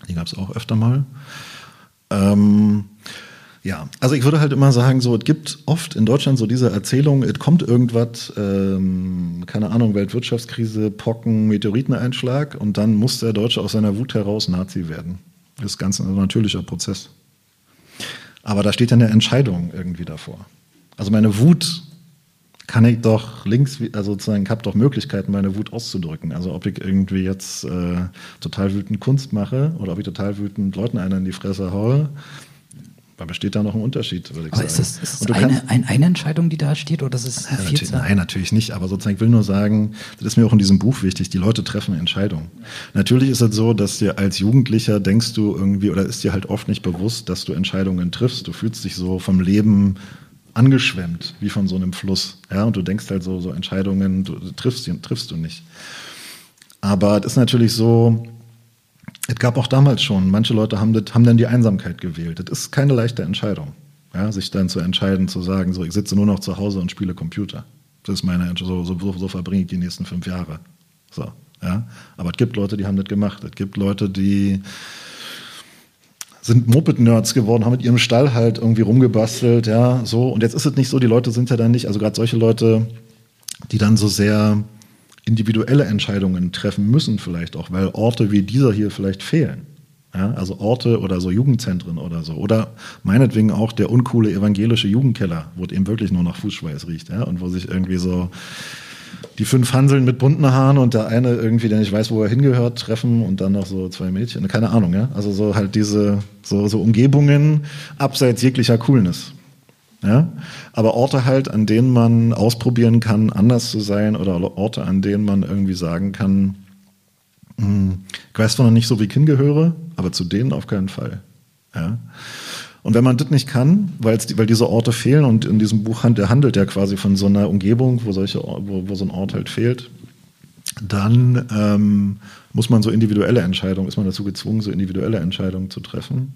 die gab es auch öfter mal. Ähm, Ja, also ich würde halt immer sagen, so, es gibt oft in Deutschland so diese Erzählung, es kommt irgendwas, ähm, keine Ahnung, Weltwirtschaftskrise, Pocken, Meteoriteneinschlag und dann muss der Deutsche aus seiner Wut heraus Nazi werden. Das ist ganz ein natürlicher Prozess. Aber da steht ja eine Entscheidung irgendwie davor. Also meine Wut kann ich doch links, also sozusagen, ich habe doch Möglichkeiten, meine Wut auszudrücken. Also ob ich irgendwie jetzt äh, total wütend Kunst mache oder ob ich total wütend Leuten einer in die Fresse haue, da besteht da noch ein Unterschied, würde ich aber sagen. Ist das, ist das eine, ein, eine Entscheidung, die da steht, oder ist es eine ja, natürlich, Nein, natürlich nicht. Aber sozusagen, ich will nur sagen, das ist mir auch in diesem Buch wichtig, die Leute treffen Entscheidungen. Natürlich ist es so, dass dir als Jugendlicher denkst du irgendwie, oder ist dir halt oft nicht bewusst, dass du Entscheidungen triffst. Du fühlst dich so vom Leben angeschwemmt, wie von so einem Fluss. Ja, und du denkst halt so, so Entscheidungen, du triffst, triffst du nicht. Aber es ist natürlich so, es gab auch damals schon, manche Leute haben, das, haben dann die Einsamkeit gewählt. Das ist keine leichte Entscheidung, ja, sich dann zu entscheiden, zu sagen, so, ich sitze nur noch zu Hause und spiele Computer. Das ist meine Entscheidung, so, so, so verbringe ich die nächsten fünf Jahre. So, ja. Aber es gibt Leute, die haben das gemacht. Es gibt Leute, die sind Moped-Nerds geworden, haben mit ihrem Stall halt irgendwie rumgebastelt, ja, so. Und jetzt ist es nicht so, die Leute sind ja dann nicht, also gerade solche Leute, die dann so sehr individuelle Entscheidungen treffen müssen, vielleicht auch, weil Orte wie dieser hier vielleicht fehlen. Ja, also Orte oder so Jugendzentren oder so. Oder meinetwegen auch der uncoole evangelische Jugendkeller, wo es eben wirklich nur nach Fußschweiß riecht, ja, und wo sich irgendwie so die fünf Hanseln mit bunten Haaren und der eine irgendwie, der nicht weiß, wo er hingehört, treffen und dann noch so zwei Mädchen. Keine Ahnung, ja. Also so halt diese, so, so Umgebungen abseits jeglicher Coolness. Ja? Aber Orte halt, an denen man ausprobieren kann, anders zu sein oder Orte, an denen man irgendwie sagen kann, hm, ich weiß zwar noch nicht so, wie ich hingehöre, aber zu denen auf keinen Fall. Ja? Und wenn man das nicht kann, weil diese Orte fehlen und in diesem Buch der handelt ja quasi von so einer Umgebung, wo, solche, wo, wo so ein Ort halt fehlt, dann ähm, muss man so individuelle Entscheidungen, ist man dazu gezwungen, so individuelle Entscheidungen zu treffen.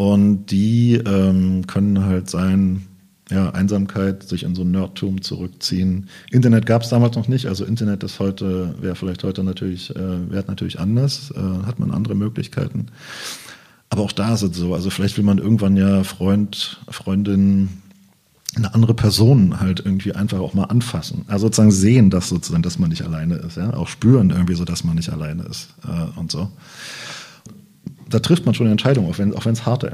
Und die ähm, können halt sein, ja, Einsamkeit, sich in so ein Nerdtum zurückziehen. Internet gab es damals noch nicht, also Internet ist heute, wäre vielleicht heute natürlich, äh, wäre natürlich anders, äh, hat man andere Möglichkeiten. Aber auch da ist es so. Also vielleicht will man irgendwann ja Freund, Freundin, eine andere Person halt irgendwie einfach auch mal anfassen. Also sozusagen sehen, dass sozusagen, dass man nicht alleine ist, ja. Auch spüren irgendwie so, dass man nicht alleine ist äh, und so. Da trifft man schon Entscheidungen, auch wenn es harte,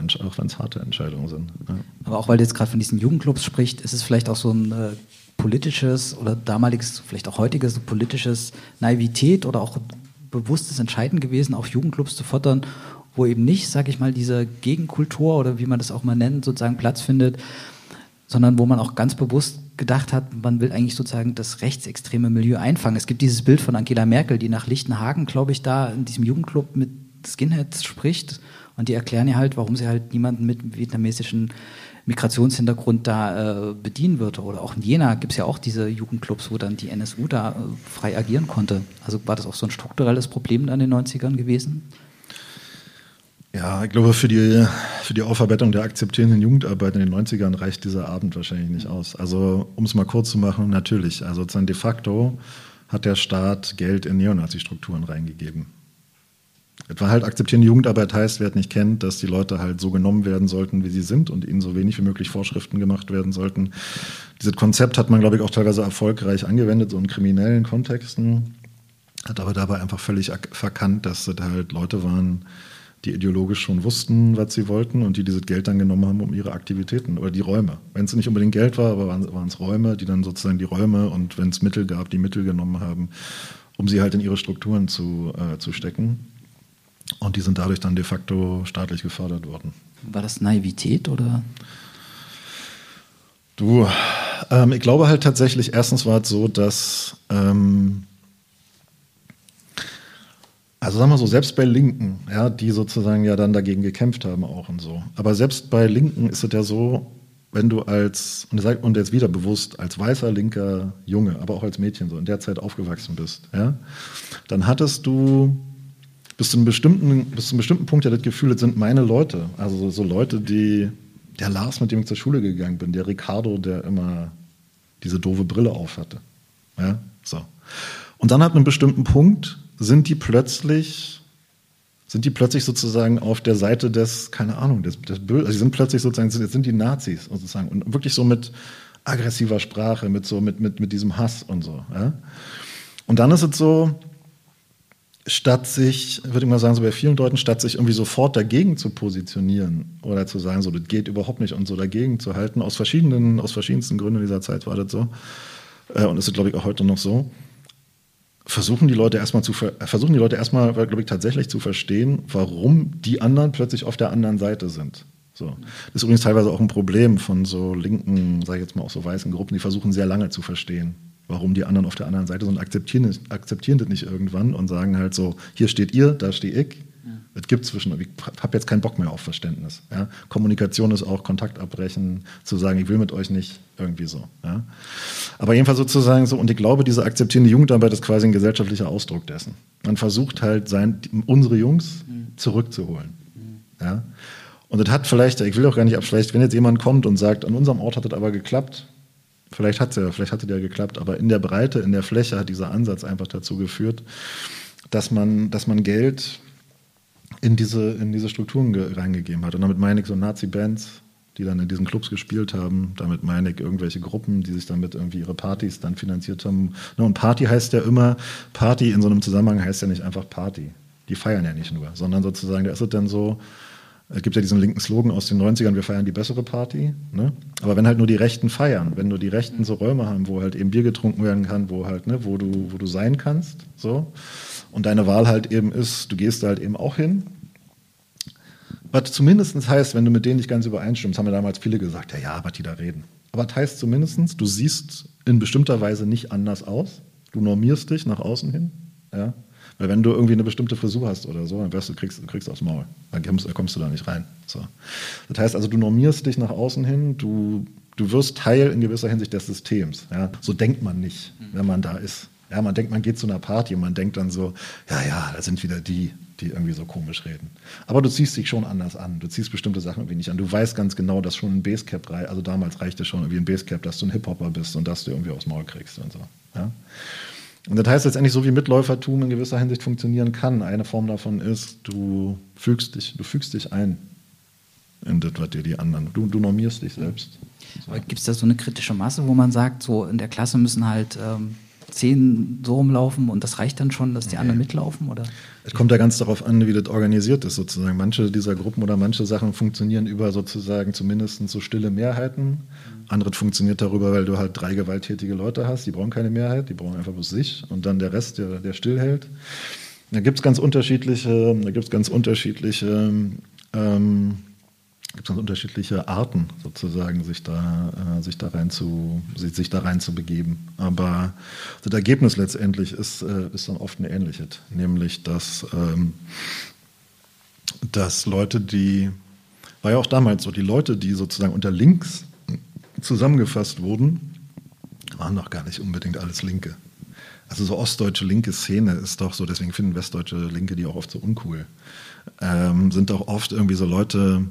harte Entscheidungen sind. Ja. Aber auch weil du jetzt gerade von diesen Jugendclubs sprichst, ist es vielleicht auch so ein äh, politisches oder damaliges, vielleicht auch heutiges politisches Naivität oder auch bewusstes Entscheiden gewesen, auch Jugendclubs zu fordern wo eben nicht, sage ich mal, diese Gegenkultur oder wie man das auch mal nennt, sozusagen Platz findet, sondern wo man auch ganz bewusst gedacht hat, man will eigentlich sozusagen das rechtsextreme Milieu einfangen. Es gibt dieses Bild von Angela Merkel, die nach Lichtenhagen, glaube ich, da in diesem Jugendclub mit Skinheads spricht und die erklären ihr halt, warum sie halt niemanden mit vietnamesischen Migrationshintergrund da äh, bedienen würde. Oder auch in Jena gibt es ja auch diese Jugendclubs, wo dann die NSU da äh, frei agieren konnte. Also war das auch so ein strukturelles Problem in den 90ern gewesen? Ja, ich glaube, für die, für die Aufarbeitung der akzeptierenden Jugendarbeit in den 90ern reicht dieser Abend wahrscheinlich nicht aus. Also, um es mal kurz zu machen, natürlich. Also, de facto hat der Staat Geld in Neonazi-Strukturen reingegeben. Etwa halt akzeptierende Jugendarbeit heißt, wer es nicht kennt, dass die Leute halt so genommen werden sollten, wie sie sind und ihnen so wenig wie möglich Vorschriften gemacht werden sollten. Dieses Konzept hat man, glaube ich, auch teilweise erfolgreich angewendet, so in kriminellen Kontexten, hat aber dabei einfach völlig verkannt, dass das halt Leute waren, die ideologisch schon wussten, was sie wollten und die dieses Geld dann genommen haben, um ihre Aktivitäten oder die Räume. Wenn es nicht unbedingt Geld war, aber waren es Räume, die dann sozusagen die Räume und wenn es Mittel gab, die Mittel genommen haben, um sie halt in ihre Strukturen zu, äh, zu stecken. Und die sind dadurch dann de facto staatlich gefördert worden. War das Naivität oder? Du, ähm, ich glaube halt tatsächlich, erstens war es so, dass ähm, also sagen wir so, selbst bei Linken, ja, die sozusagen ja dann dagegen gekämpft haben auch und so. Aber selbst bei Linken ist es ja so, wenn du als, und, sag, und jetzt wieder bewusst, als weißer linker Junge, aber auch als Mädchen so in der Zeit aufgewachsen bist, ja, dann hattest du bis zu einem bestimmten, bis zu einem bestimmten Punkt ja das Gefühl, das sind meine Leute. Also so Leute, die, der Lars, mit dem ich zur Schule gegangen bin, der Ricardo, der immer diese doofe Brille auf hatte. Ja, so. Und dann ab einem bestimmten Punkt sind die plötzlich sind die plötzlich sozusagen auf der Seite des, keine Ahnung, des, des Bösen. Also sie sind plötzlich sozusagen, jetzt sind die Nazis sozusagen. Und wirklich so mit aggressiver Sprache, mit so, mit, mit, mit diesem Hass und so. Ja? Und dann ist es so, statt sich, würde ich mal sagen, so bei vielen Leuten, statt sich irgendwie sofort dagegen zu positionieren oder zu sagen, so, das geht überhaupt nicht und so dagegen zu halten, aus verschiedenen, aus verschiedensten Gründen dieser Zeit war das so. Äh, und ist, glaube ich, auch heute noch so versuchen die Leute erstmal zu versuchen die Leute erstmal, glaube ich, tatsächlich zu verstehen, warum die anderen plötzlich auf der anderen Seite sind. So. Das ist übrigens teilweise auch ein Problem von so linken, sage ich jetzt mal auch so weißen Gruppen, die versuchen sehr lange zu verstehen, warum die anderen auf der anderen Seite sind und akzeptieren, akzeptieren das nicht irgendwann und sagen halt so, hier steht ihr, da stehe ich es gibt zwischen, ich habe jetzt keinen Bock mehr auf Verständnis. Ja? Kommunikation ist auch Kontakt abbrechen, zu sagen, ich will mit euch nicht, irgendwie so. Ja? Aber jedenfalls sozusagen so, und ich glaube, diese akzeptierende Jugendarbeit ist quasi ein gesellschaftlicher Ausdruck dessen. Man versucht halt, sein, unsere Jungs zurückzuholen. Ja? Und das hat vielleicht, ich will auch gar nicht abschlecht, wenn jetzt jemand kommt und sagt, an unserem Ort hat das aber geklappt, vielleicht hat es ja, vielleicht hatte der geklappt, aber in der Breite, in der Fläche hat dieser Ansatz einfach dazu geführt, dass man, dass man Geld in diese, in diese Strukturen reingegeben hat. Und damit meine ich so Nazi-Bands, die dann in diesen Clubs gespielt haben. Damit meine ich irgendwelche Gruppen, die sich damit irgendwie ihre Partys dann finanziert haben. Und Party heißt ja immer, Party in so einem Zusammenhang heißt ja nicht einfach Party. Die feiern ja nicht nur, sondern sozusagen, da ist es dann so, es gibt ja diesen linken Slogan aus den 90ern, wir feiern die bessere Party. Ne? Aber wenn halt nur die Rechten feiern, wenn nur die Rechten so Räume haben, wo halt eben Bier getrunken werden kann, wo halt, ne, wo du, wo du sein kannst, so, und deine Wahl halt eben ist, du gehst da halt eben auch hin. Was zumindest heißt, wenn du mit denen nicht ganz übereinstimmst, haben ja damals viele gesagt, ja, ja, was die da reden. Aber das heißt zumindest, du siehst in bestimmter Weise nicht anders aus. Du normierst dich nach außen hin. Ja? Weil wenn du irgendwie eine bestimmte Frisur hast oder so, dann wirst du, kriegst, du kriegst aufs Maul. Dann kommst, kommst, du da nicht rein. So. Das heißt also, du normierst dich nach außen hin, du, du wirst Teil in gewisser Hinsicht des Systems. Ja? So denkt man nicht, wenn man da ist. Ja, man denkt, man geht zu einer Party und man denkt dann so, ja, ja, da sind wieder die, die irgendwie so komisch reden. Aber du ziehst dich schon anders an. Du ziehst bestimmte Sachen irgendwie nicht an. Du weißt ganz genau, dass schon ein Basecap reicht. Also damals reichte schon irgendwie ein Basecap, dass du ein Hip-Hopper bist und dass du irgendwie aufs Maul kriegst und so. Ja? Und das heißt letztendlich, so wie Mitläufertum in gewisser Hinsicht funktionieren kann. Eine Form davon ist, du fügst dich, du fügst dich ein in das, was dir die anderen. Du, du normierst dich selbst. So. Gibt es da so eine kritische Masse, wo man sagt, so in der Klasse müssen halt ähm, zehn so rumlaufen und das reicht dann schon, dass die okay. anderen mitlaufen? Oder? Es kommt ja ganz darauf an, wie das organisiert ist, sozusagen. Manche dieser Gruppen oder manche Sachen funktionieren über sozusagen zumindest so stille Mehrheiten. Mhm. Andere funktioniert darüber, weil du halt drei gewalttätige Leute hast, die brauchen keine Mehrheit, die brauchen einfach bloß sich und dann der Rest, der, der stillhält. Da gibt es ganz unterschiedliche, da gibt's ganz unterschiedliche ähm, gibt es unterschiedliche Arten sozusagen, sich da, äh, sich da rein zu, sich, sich da rein zu begeben. Aber das Ergebnis letztendlich ist, äh, ist dann oft ein ähnliches, nämlich dass, ähm, dass Leute, die, war ja auch damals so, die Leute, die sozusagen unter Links zusammengefasst wurden, waren doch gar nicht unbedingt alles Linke. Also so ostdeutsche linke Szene ist doch so, deswegen finden westdeutsche Linke die auch oft so uncool. Ähm, sind doch oft irgendwie so Leute,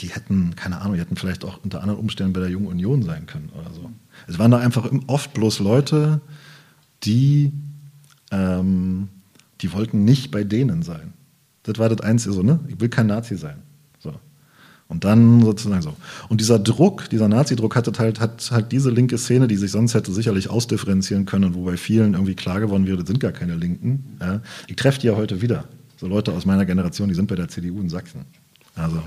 die hätten, keine Ahnung, die hätten vielleicht auch unter anderen Umständen bei der Jungen Union sein können oder so. Es waren da einfach oft bloß Leute, die, ähm, die wollten nicht bei denen sein. Das war das Einzige so, ne? Ich will kein Nazi sein. So. Und dann sozusagen so. Und dieser Druck, dieser Nazi-Druck hat halt, hat halt diese linke Szene, die sich sonst hätte sicherlich ausdifferenzieren können, wo bei vielen irgendwie klar geworden wäre, das sind gar keine Linken. Ja? Ich treffe die ja heute wieder. So Leute aus meiner Generation, die sind bei der CDU in Sachsen. Also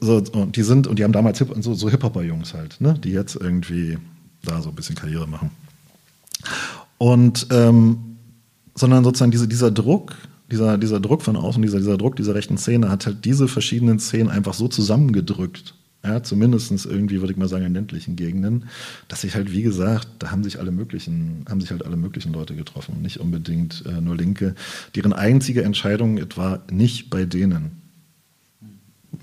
so, und die sind, und die haben damals Hip, so, so Hip-Hopper-Jungs halt, ne? die jetzt irgendwie da so ein bisschen Karriere machen. Und ähm, sondern sozusagen diese, dieser Druck, dieser, dieser Druck von außen, dieser, dieser Druck dieser rechten Szene hat halt diese verschiedenen Szenen einfach so zusammengedrückt. Ja, zumindest irgendwie, würde ich mal sagen, in ländlichen Gegenden, dass sich halt, wie gesagt, da haben sich alle möglichen, haben sich halt alle möglichen Leute getroffen, nicht unbedingt äh, nur Linke, deren einzige Entscheidung etwa nicht bei denen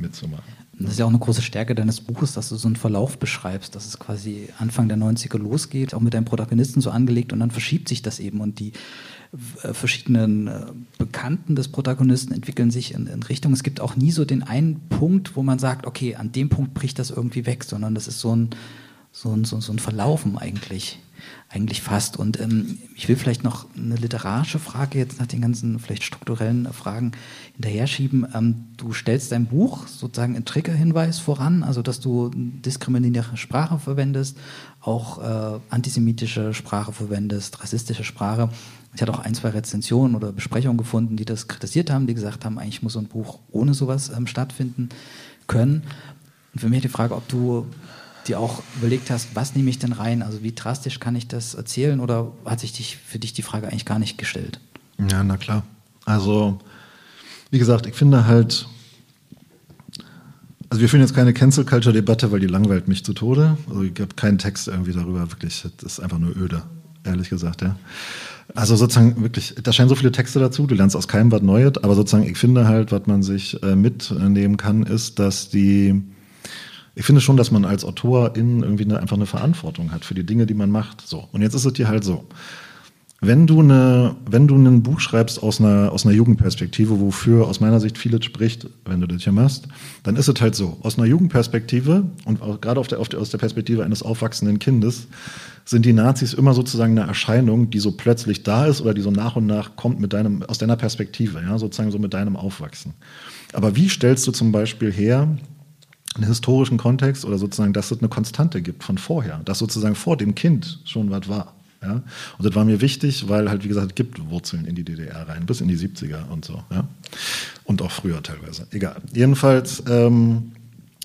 mitzumachen. Das ist ja auch eine große Stärke deines Buches, dass du so einen Verlauf beschreibst, dass es quasi Anfang der 90er losgeht, auch mit deinem Protagonisten so angelegt und dann verschiebt sich das eben und die äh, verschiedenen äh, Bekannten des Protagonisten entwickeln sich in, in Richtung. Es gibt auch nie so den einen Punkt, wo man sagt, okay, an dem Punkt bricht das irgendwie weg, sondern das ist so ein, so ein, so, so ein Verlaufen eigentlich eigentlich fast. Und ähm, ich will vielleicht noch eine literarische Frage jetzt nach den ganzen vielleicht strukturellen Fragen hinterher schieben. Ähm, du stellst dein Buch sozusagen einen Triggerhinweis voran, also dass du diskriminierende Sprache verwendest, auch äh, antisemitische Sprache verwendest, rassistische Sprache. Ich hatte auch ein, zwei Rezensionen oder Besprechungen gefunden, die das kritisiert haben, die gesagt haben, eigentlich muss so ein Buch ohne sowas ähm, stattfinden können. Und für mich die Frage, ob du dir auch überlegt hast, was nehme ich denn rein? Also wie drastisch kann ich das erzählen oder hat sich dich, für dich die Frage eigentlich gar nicht gestellt? Ja, na klar. Also, wie gesagt, ich finde halt, also wir führen jetzt keine Cancel Culture Debatte, weil die langweilt mich zu Tode. Also ich habe keinen Text irgendwie darüber, wirklich, das ist einfach nur öde, ehrlich gesagt, ja. Also sozusagen wirklich, da scheinen so viele Texte dazu, du lernst aus keinem was Neues, aber sozusagen, ich finde halt, was man sich äh, mitnehmen kann, ist, dass die, ich finde schon, dass man als Autorin irgendwie eine, einfach eine Verantwortung hat für die Dinge, die man macht. So. Und jetzt ist es dir halt so. Wenn du, eine, wenn du ein Buch schreibst aus einer, aus einer Jugendperspektive, wofür aus meiner Sicht vieles spricht, wenn du das hier machst, dann ist es halt so. Aus einer Jugendperspektive und auch gerade auf der, auf der, aus der Perspektive eines aufwachsenden Kindes sind die Nazis immer sozusagen eine Erscheinung, die so plötzlich da ist oder die so nach und nach kommt mit deinem, aus deiner Perspektive, ja, sozusagen so mit deinem Aufwachsen. Aber wie stellst du zum Beispiel her, einen historischen Kontext oder sozusagen, dass es eine Konstante gibt von vorher, dass sozusagen vor dem Kind schon was war. Ja? Und das war mir wichtig, weil halt, wie gesagt, es gibt Wurzeln in die DDR rein, bis in die 70er und so. Ja? Und auch früher teilweise. Egal. Jedenfalls, ähm,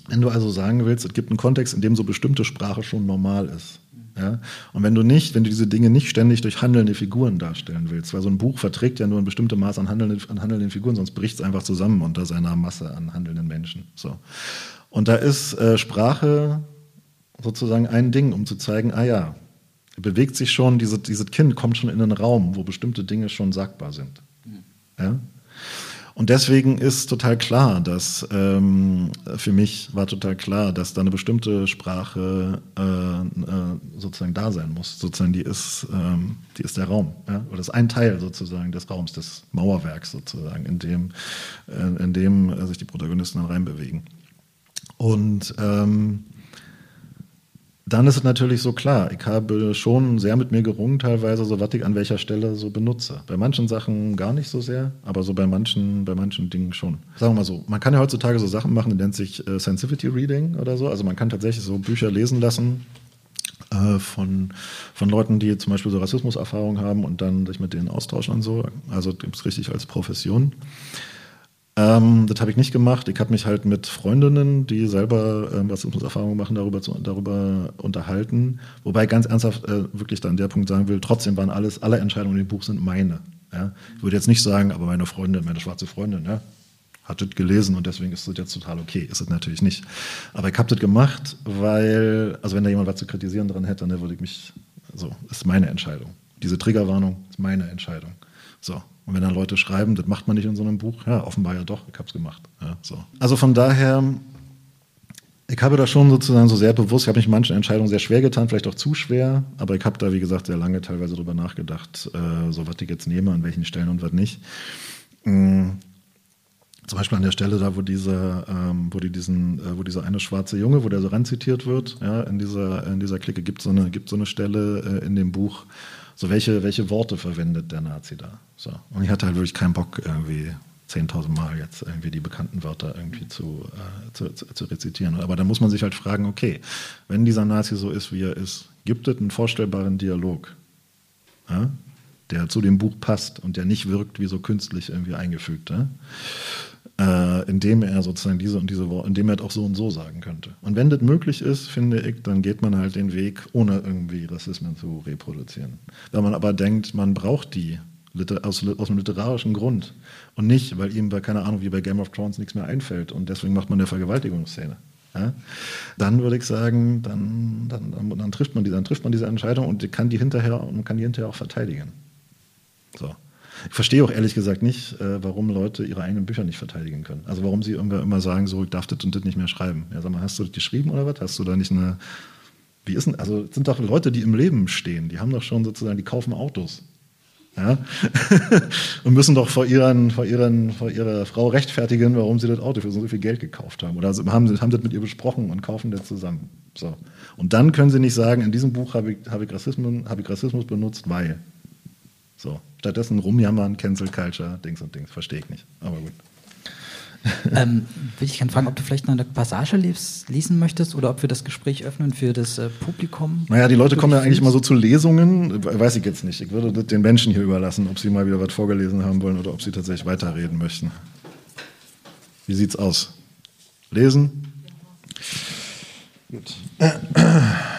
wenn du also sagen willst, es gibt einen Kontext, in dem so bestimmte Sprache schon normal ist. Ja? Und wenn du nicht, wenn du diese Dinge nicht ständig durch handelnde Figuren darstellen willst, weil so ein Buch verträgt ja nur ein bestimmtes Maß an handelnden, an handelnden Figuren, sonst bricht es einfach zusammen unter seiner Masse an handelnden Menschen. So. Und da ist äh, Sprache sozusagen ein Ding, um zu zeigen, ah ja, bewegt sich schon, diese, dieses Kind kommt schon in einen Raum, wo bestimmte Dinge schon sagbar sind. Mhm. Ja? Und deswegen ist total klar, dass ähm, für mich war total klar, dass da eine bestimmte Sprache äh, äh, sozusagen da sein muss. Sozusagen, die ist, ähm, die ist der Raum. Ja? Oder das ist ein Teil sozusagen des Raums, des Mauerwerks sozusagen, in dem, äh, in dem äh, sich die Protagonisten dann reinbewegen. Und ähm, dann ist es natürlich so klar, ich habe schon sehr mit mir gerungen, teilweise, so was ich an welcher Stelle so benutze. Bei manchen Sachen gar nicht so sehr, aber so bei manchen, bei manchen Dingen schon. Sagen wir mal so, man kann ja heutzutage so Sachen machen, die nennt sich äh, Sensitivity Reading oder so. Also man kann tatsächlich so Bücher lesen lassen äh, von, von Leuten, die zum Beispiel so Rassismuserfahrung haben und dann sich mit denen austauschen und so. Also gibt es richtig als Profession. Ähm, das habe ich nicht gemacht. Ich habe mich halt mit Freundinnen, die selber ähm, Rassismuserfahrungen machen, darüber, zu, darüber unterhalten. Wobei ganz ernsthaft äh, wirklich dann der Punkt sagen will, trotzdem waren alles, alle Entscheidungen in dem Buch sind meine. Ja? Ich würde jetzt nicht sagen, aber meine Freundin, meine schwarze Freundin, ja, hat das gelesen und deswegen ist das jetzt total okay. Ist es natürlich nicht. Aber ich habe das gemacht, weil, also wenn da jemand was zu kritisieren dran hätte, dann würde ich mich, so, ist meine Entscheidung. Diese Triggerwarnung ist meine Entscheidung. So, und wenn dann Leute schreiben, das macht man nicht in so einem Buch, ja, offenbar ja doch, ich habe es gemacht. Ja, so. Also von daher, ich habe da schon sozusagen so sehr bewusst, ich habe mich manchen Entscheidungen sehr schwer getan, vielleicht auch zu schwer, aber ich habe da, wie gesagt, sehr lange teilweise drüber nachgedacht, äh, so was ich jetzt nehme, an welchen Stellen und was nicht. Mhm. Zum Beispiel an der Stelle da, wo dieser, ähm, wo die diesen, äh, wo dieser eine schwarze Junge, wo der so ranzitiert wird, ja, in dieser, in dieser Clique gibt so eine, gibt so eine Stelle äh, in dem Buch, so welche, welche Worte verwendet der Nazi da. So. Und ich hatte halt wirklich keinen Bock, irgendwie 10.000 Mal jetzt irgendwie die bekannten Wörter irgendwie zu, äh, zu, zu, zu, rezitieren. Aber da muss man sich halt fragen, okay, wenn dieser Nazi so ist, wie er ist, gibt es einen vorstellbaren Dialog, ja, der zu dem Buch passt und der nicht wirkt wie so künstlich irgendwie eingefügt. Ja? Äh, indem er sozusagen diese und diese Worte, indem er auch so und so sagen könnte. Und wenn das möglich ist, finde ich, dann geht man halt den Weg, ohne irgendwie Rassismen zu reproduzieren. Wenn man aber denkt, man braucht die aus, aus einem literarischen Grund und nicht, weil ihm bei, keine Ahnung, wie bei Game of Thrones nichts mehr einfällt und deswegen macht man eine Vergewaltigungsszene. Ja? Dann würde ich sagen, dann, dann, dann, dann, trifft man die, dann trifft man diese Entscheidung und kann die hinterher, man kann die hinterher auch verteidigen. So. Ich verstehe auch ehrlich gesagt nicht, äh, warum Leute ihre eigenen Bücher nicht verteidigen können. Also warum sie immer sagen, so, ich darf das und das nicht mehr schreiben. Ja, sag mal, hast du das geschrieben oder was? Hast du da nicht eine. Wie ist denn, also sind doch Leute, die im Leben stehen, die haben doch schon sozusagen, die kaufen Autos. Ja? *laughs* und müssen doch vor, ihren, vor, ihren, vor ihrer Frau rechtfertigen, warum sie das Auto für so viel Geld gekauft haben. Oder haben, haben das mit ihr besprochen und kaufen das zusammen. So. Und dann können sie nicht sagen, in diesem Buch habe ich, habe ich, Rassismus, habe ich Rassismus benutzt, weil. So. Stattdessen rumjammern, Cancel Culture, Dings und Dings. Verstehe ich nicht. Aber gut. *laughs* ähm, will ich gerne fragen, ob du vielleicht noch eine Passage lies, lesen möchtest oder ob wir das Gespräch öffnen für das äh, Publikum? Naja, die Leute kommen ja eigentlich immer so zu Lesungen. Weiß ich jetzt nicht. Ich würde das den Menschen hier überlassen, ob sie mal wieder was vorgelesen haben wollen oder ob sie tatsächlich weiterreden möchten. Wie sieht's aus? Lesen? Gut. *clears throat*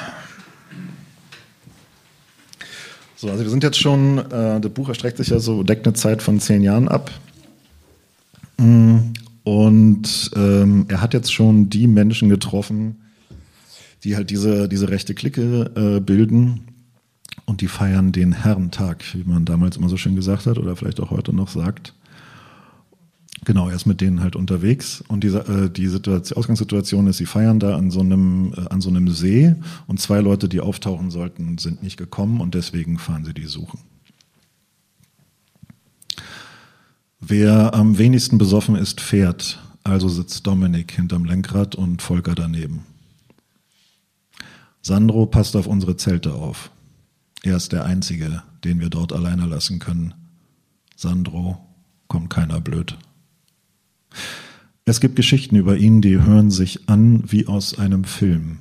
So, also wir sind jetzt schon, äh, das Buch erstreckt sich ja so, deckt eine Zeit von zehn Jahren ab. Mm, und ähm, er hat jetzt schon die Menschen getroffen, die halt diese, diese rechte Clique äh, bilden. Und die feiern den Herrentag, wie man damals immer so schön gesagt hat oder vielleicht auch heute noch sagt. Genau, er ist mit denen halt unterwegs und diese, äh, die Situation, Ausgangssituation ist, sie feiern da an so einem äh, an so einem See und zwei Leute, die auftauchen sollten, sind nicht gekommen und deswegen fahren sie die suchen. Wer am wenigsten besoffen ist, fährt. Also sitzt Dominik hinterm Lenkrad und Volker daneben. Sandro passt auf unsere Zelte auf. Er ist der Einzige, den wir dort alleine lassen können. Sandro kommt keiner blöd. Es gibt Geschichten über ihn, die hören sich an wie aus einem Film.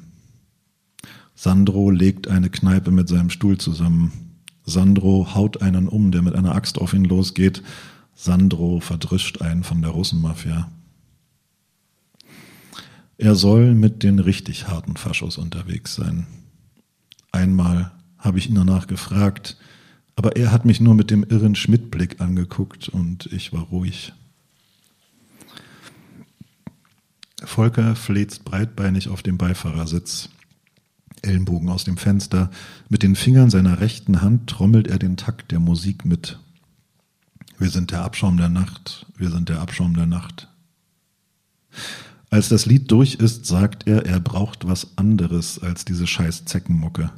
Sandro legt eine Kneipe mit seinem Stuhl zusammen. Sandro haut einen um, der mit einer Axt auf ihn losgeht. Sandro verdrischt einen von der Russenmafia. Er soll mit den richtig harten Faschos unterwegs sein. Einmal habe ich ihn danach gefragt, aber er hat mich nur mit dem irren Schmidtblick angeguckt und ich war ruhig. Volker fläzt breitbeinig auf dem Beifahrersitz. Ellenbogen aus dem Fenster. Mit den Fingern seiner rechten Hand trommelt er den Takt der Musik mit. Wir sind der Abschaum der Nacht, wir sind der Abschaum der Nacht. Als das Lied durch ist, sagt er, er braucht was anderes als diese scheiß Zeckenmucke.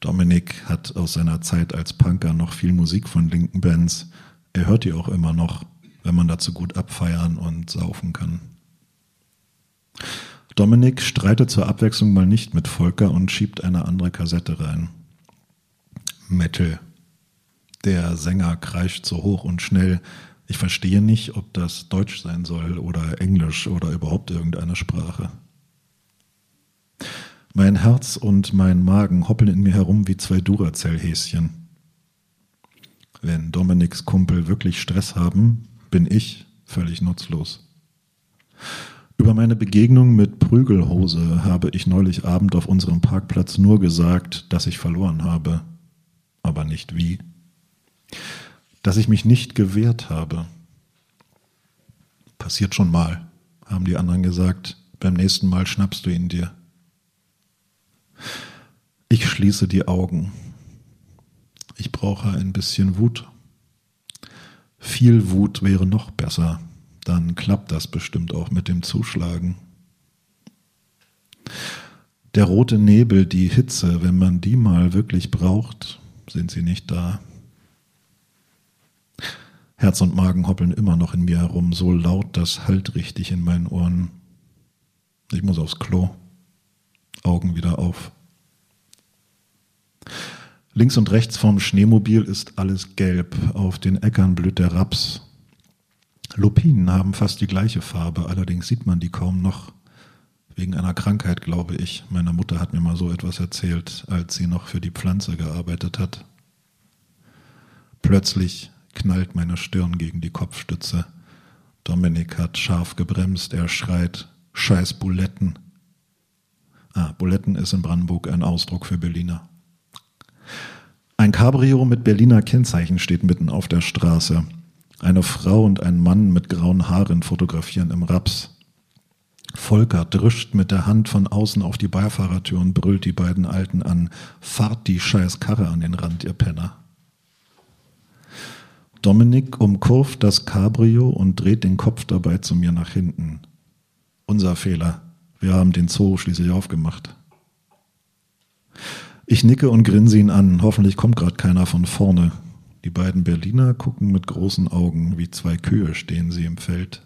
Dominik hat aus seiner Zeit als Punker noch viel Musik von linken Bands. Er hört die auch immer noch, wenn man dazu gut abfeiern und saufen kann. Dominik streitet zur Abwechslung mal nicht mit Volker und schiebt eine andere Kassette rein. Metal. Der Sänger kreischt so hoch und schnell. Ich verstehe nicht, ob das Deutsch sein soll oder Englisch oder überhaupt irgendeine Sprache. Mein Herz und mein Magen hoppeln in mir herum wie zwei Duracell-Häschen. Wenn Dominiks Kumpel wirklich Stress haben, bin ich völlig nutzlos. Über meine Begegnung mit Prügelhose habe ich neulich Abend auf unserem Parkplatz nur gesagt, dass ich verloren habe, aber nicht wie dass ich mich nicht gewehrt habe. Passiert schon mal, haben die anderen gesagt. Beim nächsten Mal schnappst du ihn dir. Ich schließe die Augen. Ich brauche ein bisschen Wut. Viel Wut wäre noch besser. Dann klappt das bestimmt auch mit dem Zuschlagen. Der rote Nebel, die Hitze, wenn man die mal wirklich braucht, sind sie nicht da. Herz und Magen hoppeln immer noch in mir herum, so laut, das halt richtig in meinen Ohren. Ich muss aufs Klo. Augen wieder auf. Links und rechts vom Schneemobil ist alles gelb. Auf den Äckern blüht der Raps. Lupinen haben fast die gleiche Farbe, allerdings sieht man die kaum noch. Wegen einer Krankheit, glaube ich. Meine Mutter hat mir mal so etwas erzählt, als sie noch für die Pflanze gearbeitet hat. Plötzlich knallt meine Stirn gegen die Kopfstütze. Dominik hat scharf gebremst, er schreit, scheiß Buletten. Ah, Buletten ist in Brandenburg ein Ausdruck für Berliner. Ein Cabrio mit Berliner Kennzeichen steht mitten auf der Straße. Eine Frau und ein Mann mit grauen Haaren fotografieren im Raps. Volker drischt mit der Hand von außen auf die Beifahrertür und brüllt die beiden Alten an. Fahrt die scheiß Karre an den Rand, ihr Penner. Dominik umkurvt das Cabrio und dreht den Kopf dabei zu mir nach hinten. Unser Fehler. Wir haben den Zoo schließlich aufgemacht. Ich nicke und grinse ihn an. Hoffentlich kommt gerade keiner von vorne. Die beiden Berliner gucken mit großen Augen, wie zwei Kühe stehen sie im Feld.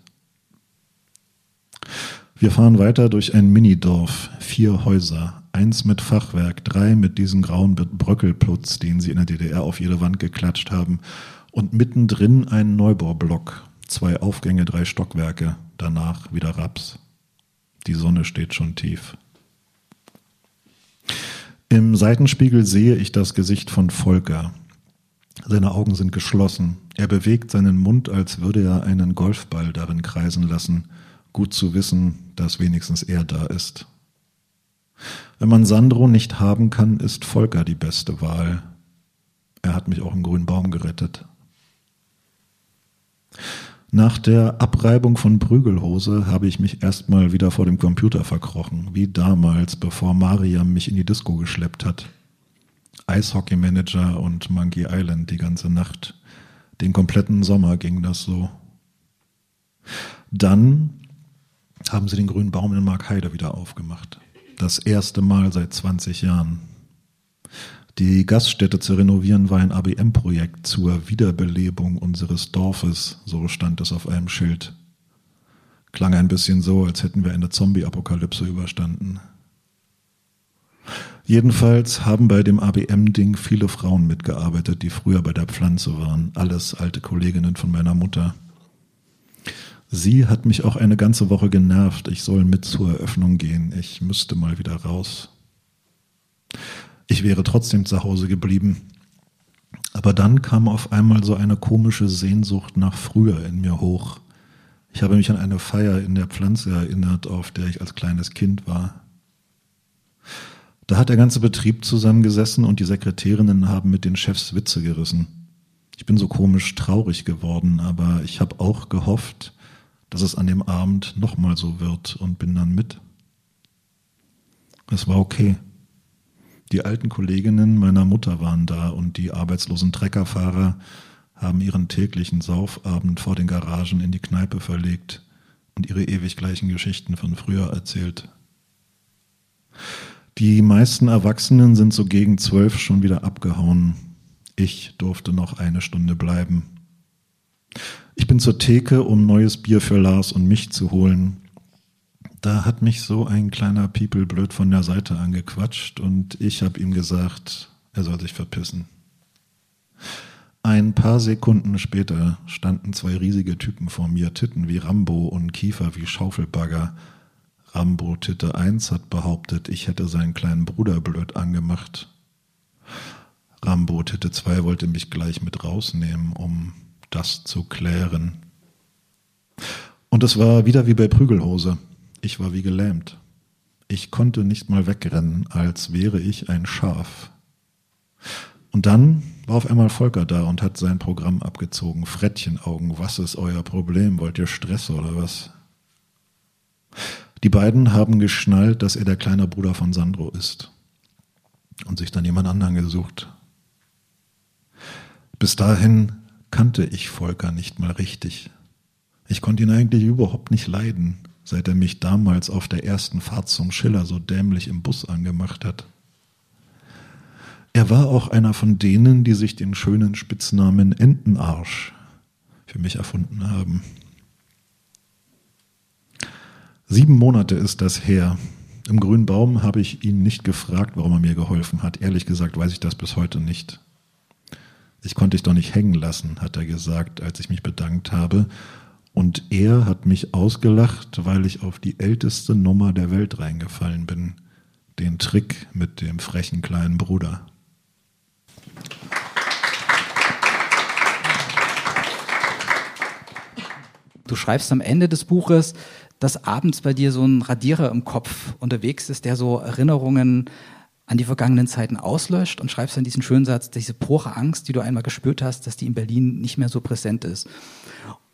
Wir fahren weiter durch ein Minidorf, vier Häuser, eins mit Fachwerk, drei mit diesem grauen Bröckelputz, den sie in der DDR auf jede Wand geklatscht haben, und mittendrin ein Neubaublock, zwei Aufgänge, drei Stockwerke, danach wieder Raps. Die Sonne steht schon tief. Im Seitenspiegel sehe ich das Gesicht von Volker. Seine Augen sind geschlossen. Er bewegt seinen Mund, als würde er einen Golfball darin kreisen lassen. Gut zu wissen, dass wenigstens er da ist. Wenn man Sandro nicht haben kann, ist Volker die beste Wahl. Er hat mich auch im grünen Baum gerettet. Nach der Abreibung von Prügelhose habe ich mich erstmal wieder vor dem Computer verkrochen, wie damals, bevor Mariam mich in die Disco geschleppt hat. Eishockey-Manager und Monkey Island die ganze Nacht. Den kompletten Sommer ging das so. Dann haben sie den grünen Baum in Markheide wieder aufgemacht. Das erste Mal seit 20 Jahren. Die Gaststätte zu renovieren war ein ABM-Projekt zur Wiederbelebung unseres Dorfes, so stand es auf einem Schild. Klang ein bisschen so, als hätten wir eine Zombie-Apokalypse überstanden. Jedenfalls haben bei dem ABM-Ding viele Frauen mitgearbeitet, die früher bei der Pflanze waren, alles alte Kolleginnen von meiner Mutter. Sie hat mich auch eine ganze Woche genervt, ich soll mit zur Eröffnung gehen, ich müsste mal wieder raus. Ich wäre trotzdem zu Hause geblieben. Aber dann kam auf einmal so eine komische Sehnsucht nach früher in mir hoch. Ich habe mich an eine Feier in der Pflanze erinnert, auf der ich als kleines Kind war. Da hat der ganze Betrieb zusammengesessen und die Sekretärinnen haben mit den Chefs Witze gerissen. Ich bin so komisch traurig geworden, aber ich habe auch gehofft, dass es an dem Abend nochmal so wird und bin dann mit. Es war okay. Die alten Kolleginnen meiner Mutter waren da und die arbeitslosen Treckerfahrer haben ihren täglichen Saufabend vor den Garagen in die Kneipe verlegt und ihre ewig gleichen Geschichten von früher erzählt. Die meisten Erwachsenen sind so gegen zwölf schon wieder abgehauen. Ich durfte noch eine Stunde bleiben. Ich bin zur Theke, um neues Bier für Lars und mich zu holen da hat mich so ein kleiner People blöd von der Seite angequatscht und ich habe ihm gesagt, er soll sich verpissen. Ein paar Sekunden später standen zwei riesige Typen vor mir, Titten wie Rambo und Kiefer wie Schaufelbagger. Rambo Titte 1 hat behauptet, ich hätte seinen kleinen Bruder blöd angemacht. Rambo Titte 2 wollte mich gleich mit rausnehmen, um das zu klären. Und es war wieder wie bei Prügelhose. Ich war wie gelähmt. Ich konnte nicht mal wegrennen, als wäre ich ein Schaf. Und dann war auf einmal Volker da und hat sein Programm abgezogen. Frettchenaugen, was ist euer Problem? Wollt ihr Stress oder was? Die beiden haben geschnallt, dass er der kleine Bruder von Sandro ist und sich dann jemand anderen gesucht. Bis dahin kannte ich Volker nicht mal richtig. Ich konnte ihn eigentlich überhaupt nicht leiden seit er mich damals auf der ersten Fahrt zum Schiller so dämlich im Bus angemacht hat. Er war auch einer von denen, die sich den schönen Spitznamen Entenarsch für mich erfunden haben. Sieben Monate ist das her. Im grünen Baum habe ich ihn nicht gefragt, warum er mir geholfen hat. Ehrlich gesagt weiß ich das bis heute nicht. Ich konnte dich doch nicht hängen lassen, hat er gesagt, als ich mich bedankt habe und er hat mich ausgelacht, weil ich auf die älteste Nummer der Welt reingefallen bin. Den Trick mit dem frechen kleinen Bruder. Du schreibst am Ende des Buches, dass abends bei dir so ein Radierer im Kopf unterwegs ist, der so Erinnerungen an die vergangenen Zeiten auslöscht und schreibst dann diesen schönen Satz, diese pure Angst, die du einmal gespürt hast, dass die in Berlin nicht mehr so präsent ist.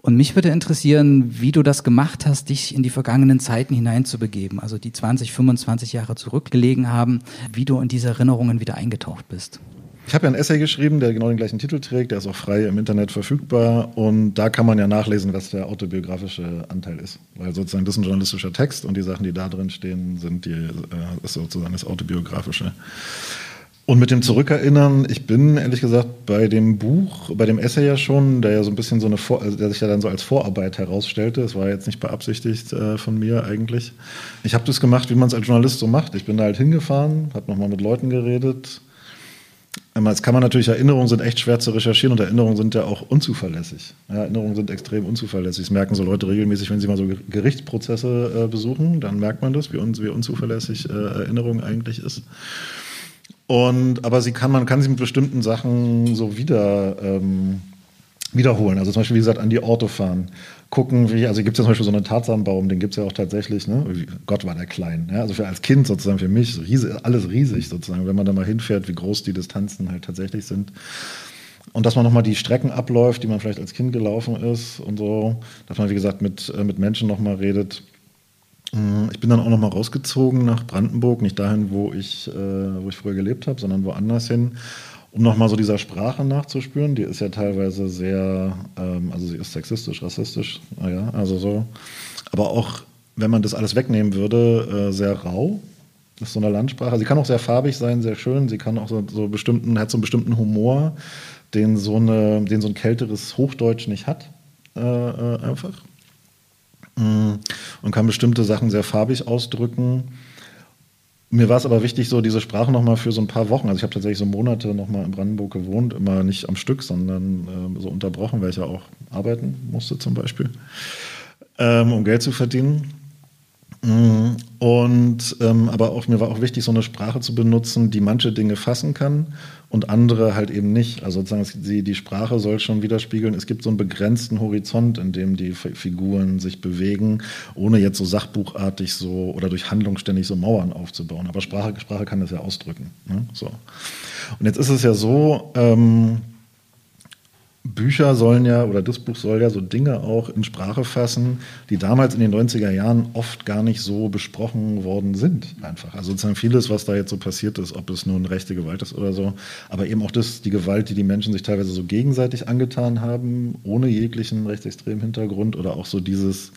Und mich würde interessieren, wie du das gemacht hast, dich in die vergangenen Zeiten hineinzubegeben, also die 20, 25 Jahre zurückgelegen haben, wie du in diese Erinnerungen wieder eingetaucht bist. Ich habe ja ein Essay geschrieben, der genau den gleichen Titel trägt, der ist auch frei im Internet verfügbar und da kann man ja nachlesen, was der autobiografische Anteil ist. Weil sozusagen das ist ein journalistischer Text und die Sachen, die da drin stehen, sind die, äh, ist sozusagen das autobiografische. Und mit dem Zurückerinnern, ich bin ehrlich gesagt bei dem Buch, bei dem Essay ja schon, der ja so ein bisschen so eine, Vor also der sich ja dann so als Vorarbeit herausstellte. Es war jetzt nicht beabsichtigt äh, von mir eigentlich. Ich habe das gemacht, wie man es als Journalist so macht. Ich bin da halt hingefahren, habe nochmal mit Leuten geredet. Jetzt kann man natürlich, Erinnerungen sind echt schwer zu recherchieren und Erinnerungen sind ja auch unzuverlässig. Ja, Erinnerungen sind extrem unzuverlässig. Das merken so Leute regelmäßig, wenn sie mal so Gerichtsprozesse äh, besuchen, dann merkt man das, wie, un wie unzuverlässig äh, Erinnerung eigentlich ist. Und, aber sie kann, man kann sie mit bestimmten Sachen so wieder ähm, wiederholen. Also zum Beispiel, wie gesagt, an die Orte fahren, gucken, wie, also gibt es ja zum Beispiel so einen Tarzanbaum, den gibt es ja auch tatsächlich, ne? Gott war der klein. Ja? Also für als Kind sozusagen, für mich, riesig, alles riesig sozusagen, wenn man da mal hinfährt, wie groß die Distanzen halt tatsächlich sind. Und dass man nochmal die Strecken abläuft, die man vielleicht als Kind gelaufen ist und so, dass man, wie gesagt, mit, äh, mit Menschen nochmal redet. Mm, ich bin dann auch noch mal rausgezogen nach Brandenburg, nicht dahin, wo ich, äh, wo ich früher gelebt habe, sondern woanders hin, um noch mal so dieser Sprache nachzuspüren. Die ist ja teilweise sehr, ähm, also sie ist sexistisch, rassistisch, naja, also so. Aber auch, wenn man das alles wegnehmen würde, äh, sehr rau. Das ist so eine Landsprache. Sie kann auch sehr farbig sein, sehr schön. Sie kann auch so, so bestimmten, hat so einen bestimmten Humor, den so, eine, den so ein kälteres Hochdeutsch nicht hat. Äh, äh einfach. Mm. und kann bestimmte Sachen sehr farbig ausdrücken. Mir war es aber wichtig, so diese Sprache nochmal für so ein paar Wochen. Also ich habe tatsächlich so Monate nochmal in Brandenburg gewohnt, immer nicht am Stück, sondern äh, so unterbrochen, weil ich ja auch arbeiten musste zum Beispiel, ähm, um Geld zu verdienen. Mm. Und ähm, aber auch mir war auch wichtig, so eine Sprache zu benutzen, die manche Dinge fassen kann und andere halt eben nicht. Also sozusagen die, die Sprache soll schon widerspiegeln, es gibt so einen begrenzten Horizont, in dem die Figuren sich bewegen, ohne jetzt so sachbuchartig so oder durch Handlung ständig so Mauern aufzubauen. Aber Sprache, Sprache kann das ja ausdrücken. Ne? So. Und jetzt ist es ja so, ähm, Bücher sollen ja, oder das Buch soll ja so Dinge auch in Sprache fassen, die damals in den 90er Jahren oft gar nicht so besprochen worden sind. Einfach. Also sozusagen vieles, was da jetzt so passiert ist, ob es nun rechte Gewalt ist oder so, aber eben auch das, die Gewalt, die die Menschen sich teilweise so gegenseitig angetan haben, ohne jeglichen rechtsextremen Hintergrund oder auch so dieses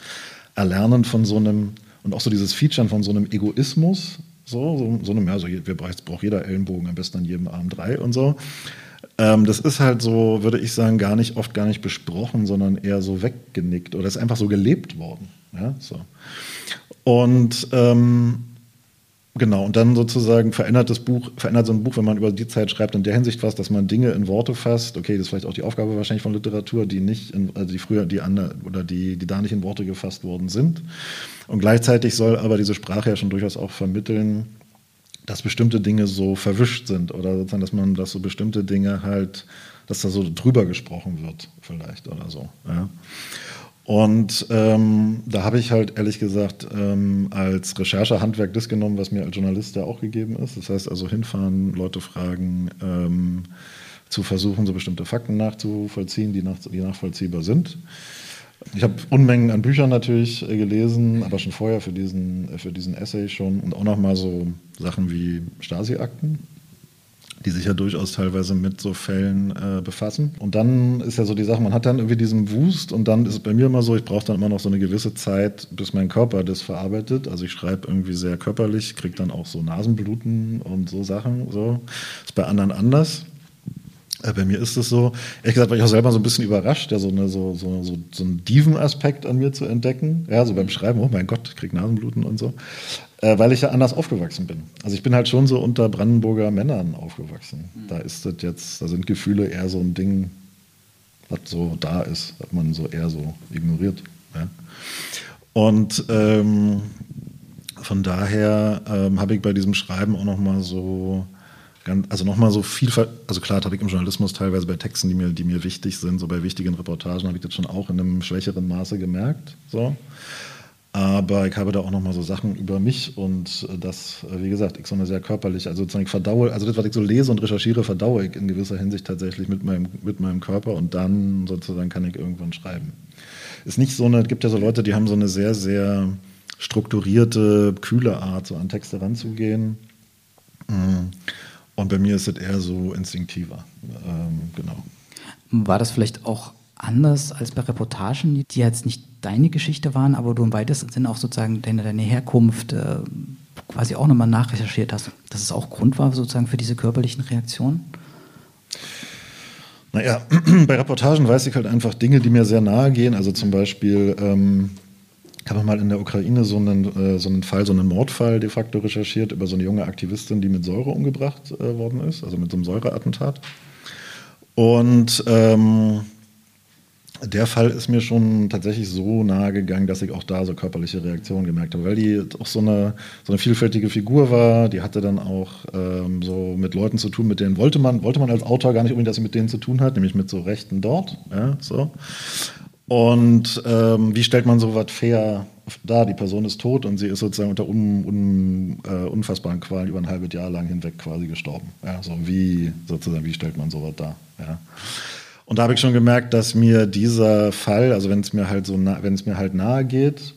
Erlernen von so einem, und auch so dieses Featuren von so einem Egoismus, so, so, so einem, ja, so, wir braucht jeder Ellenbogen, am besten an jedem Arm drei und so. Ähm, das ist halt so, würde ich sagen, gar nicht oft gar nicht besprochen, sondern eher so weggenickt oder ist einfach so gelebt worden. Ja, so. Und ähm, genau, und dann sozusagen verändert das Buch, verändert so ein Buch, wenn man über die Zeit schreibt, in der Hinsicht was, dass man Dinge in Worte fasst. Okay, das ist vielleicht auch die Aufgabe wahrscheinlich von Literatur, die nicht, in, also die früher, die andere, oder die, die da nicht in Worte gefasst worden sind. Und gleichzeitig soll aber diese Sprache ja schon durchaus auch vermitteln, dass bestimmte Dinge so verwischt sind oder sozusagen, dass man, dass so bestimmte Dinge halt, dass da so drüber gesprochen wird, vielleicht oder so. Ja. Und ähm, da habe ich halt ehrlich gesagt ähm, als Recherchehandwerk das genommen, was mir als Journalist ja auch gegeben ist. Das heißt also hinfahren, Leute fragen, ähm, zu versuchen, so bestimmte Fakten nachzuvollziehen, die, nach, die nachvollziehbar sind. Ich habe Unmengen an Büchern natürlich äh, gelesen, aber schon vorher für diesen, äh, für diesen Essay schon und auch nochmal so Sachen wie Stasi-Akten, die sich ja durchaus teilweise mit so Fällen äh, befassen. Und dann ist ja so die Sache, man hat dann irgendwie diesen Wust und dann ist es bei mir immer so, ich brauche dann immer noch so eine gewisse Zeit, bis mein Körper das verarbeitet. Also ich schreibe irgendwie sehr körperlich, kriege dann auch so Nasenbluten und so Sachen. So. Ist bei anderen anders. Äh, bei mir ist es so, ehrlich gesagt, war ich auch selber so ein bisschen überrascht, ja, so, eine, so, so, so, so einen Dieven-Aspekt an mir zu entdecken. Ja, so beim Schreiben, oh mein Gott, ich krieg Nasenbluten und so. Äh, weil ich ja anders aufgewachsen bin. Also ich bin halt schon so unter Brandenburger Männern aufgewachsen. Mhm. Da ist das jetzt, da sind Gefühle eher so ein Ding, was so da ist, was man so eher so ignoriert. Ja. Und ähm, von daher ähm, habe ich bei diesem Schreiben auch nochmal so also nochmal so viel, also klar habe ich im Journalismus teilweise bei Texten, die mir, die mir wichtig sind, so bei wichtigen Reportagen habe ich das schon auch in einem schwächeren Maße gemerkt. So. Aber ich habe da auch nochmal so Sachen über mich und das, wie gesagt, ich so eine sehr körperlich, also sozusagen ich verdaue, also das, was ich so lese und recherchiere, verdaue ich in gewisser Hinsicht tatsächlich mit meinem, mit meinem Körper und dann sozusagen kann ich irgendwann schreiben. Ist nicht so eine, es gibt ja so Leute, die haben so eine sehr, sehr strukturierte, kühle Art, so an Texte ranzugehen. Mhm. Und bei mir ist es eher so instinktiver. Ähm, genau. War das vielleicht auch anders als bei Reportagen, die jetzt nicht deine Geschichte waren, aber du im weitesten Sinne auch sozusagen deine, deine Herkunft äh, quasi auch nochmal nachrecherchiert hast, dass es auch Grund war sozusagen für diese körperlichen Reaktionen? Naja, *clears throat* bei Reportagen weiß ich halt einfach Dinge, die mir sehr nahe gehen. Also zum Beispiel ähm, ich habe mal in der Ukraine so einen, äh, so einen Fall, so einen Mordfall de facto recherchiert über so eine junge Aktivistin, die mit Säure umgebracht äh, worden ist, also mit so einem Säureattentat. Und ähm, der Fall ist mir schon tatsächlich so nahe gegangen, dass ich auch da so körperliche Reaktionen gemerkt habe, weil die auch so eine, so eine vielfältige Figur war. Die hatte dann auch ähm, so mit Leuten zu tun, mit denen wollte man, wollte man als Autor gar nicht unbedingt, dass sie mit denen zu tun hat, nämlich mit so Rechten dort. Ja, so. Und ähm, wie stellt man so was fair dar? Die Person ist tot und sie ist sozusagen unter un, un, äh, unfassbaren Qualen über ein halbes Jahr lang hinweg quasi gestorben. Ja, so wie sozusagen, wie stellt man sowas dar? Ja. Und da habe ich schon gemerkt, dass mir dieser Fall, also wenn es mir halt so, wenn es mir halt nahe geht,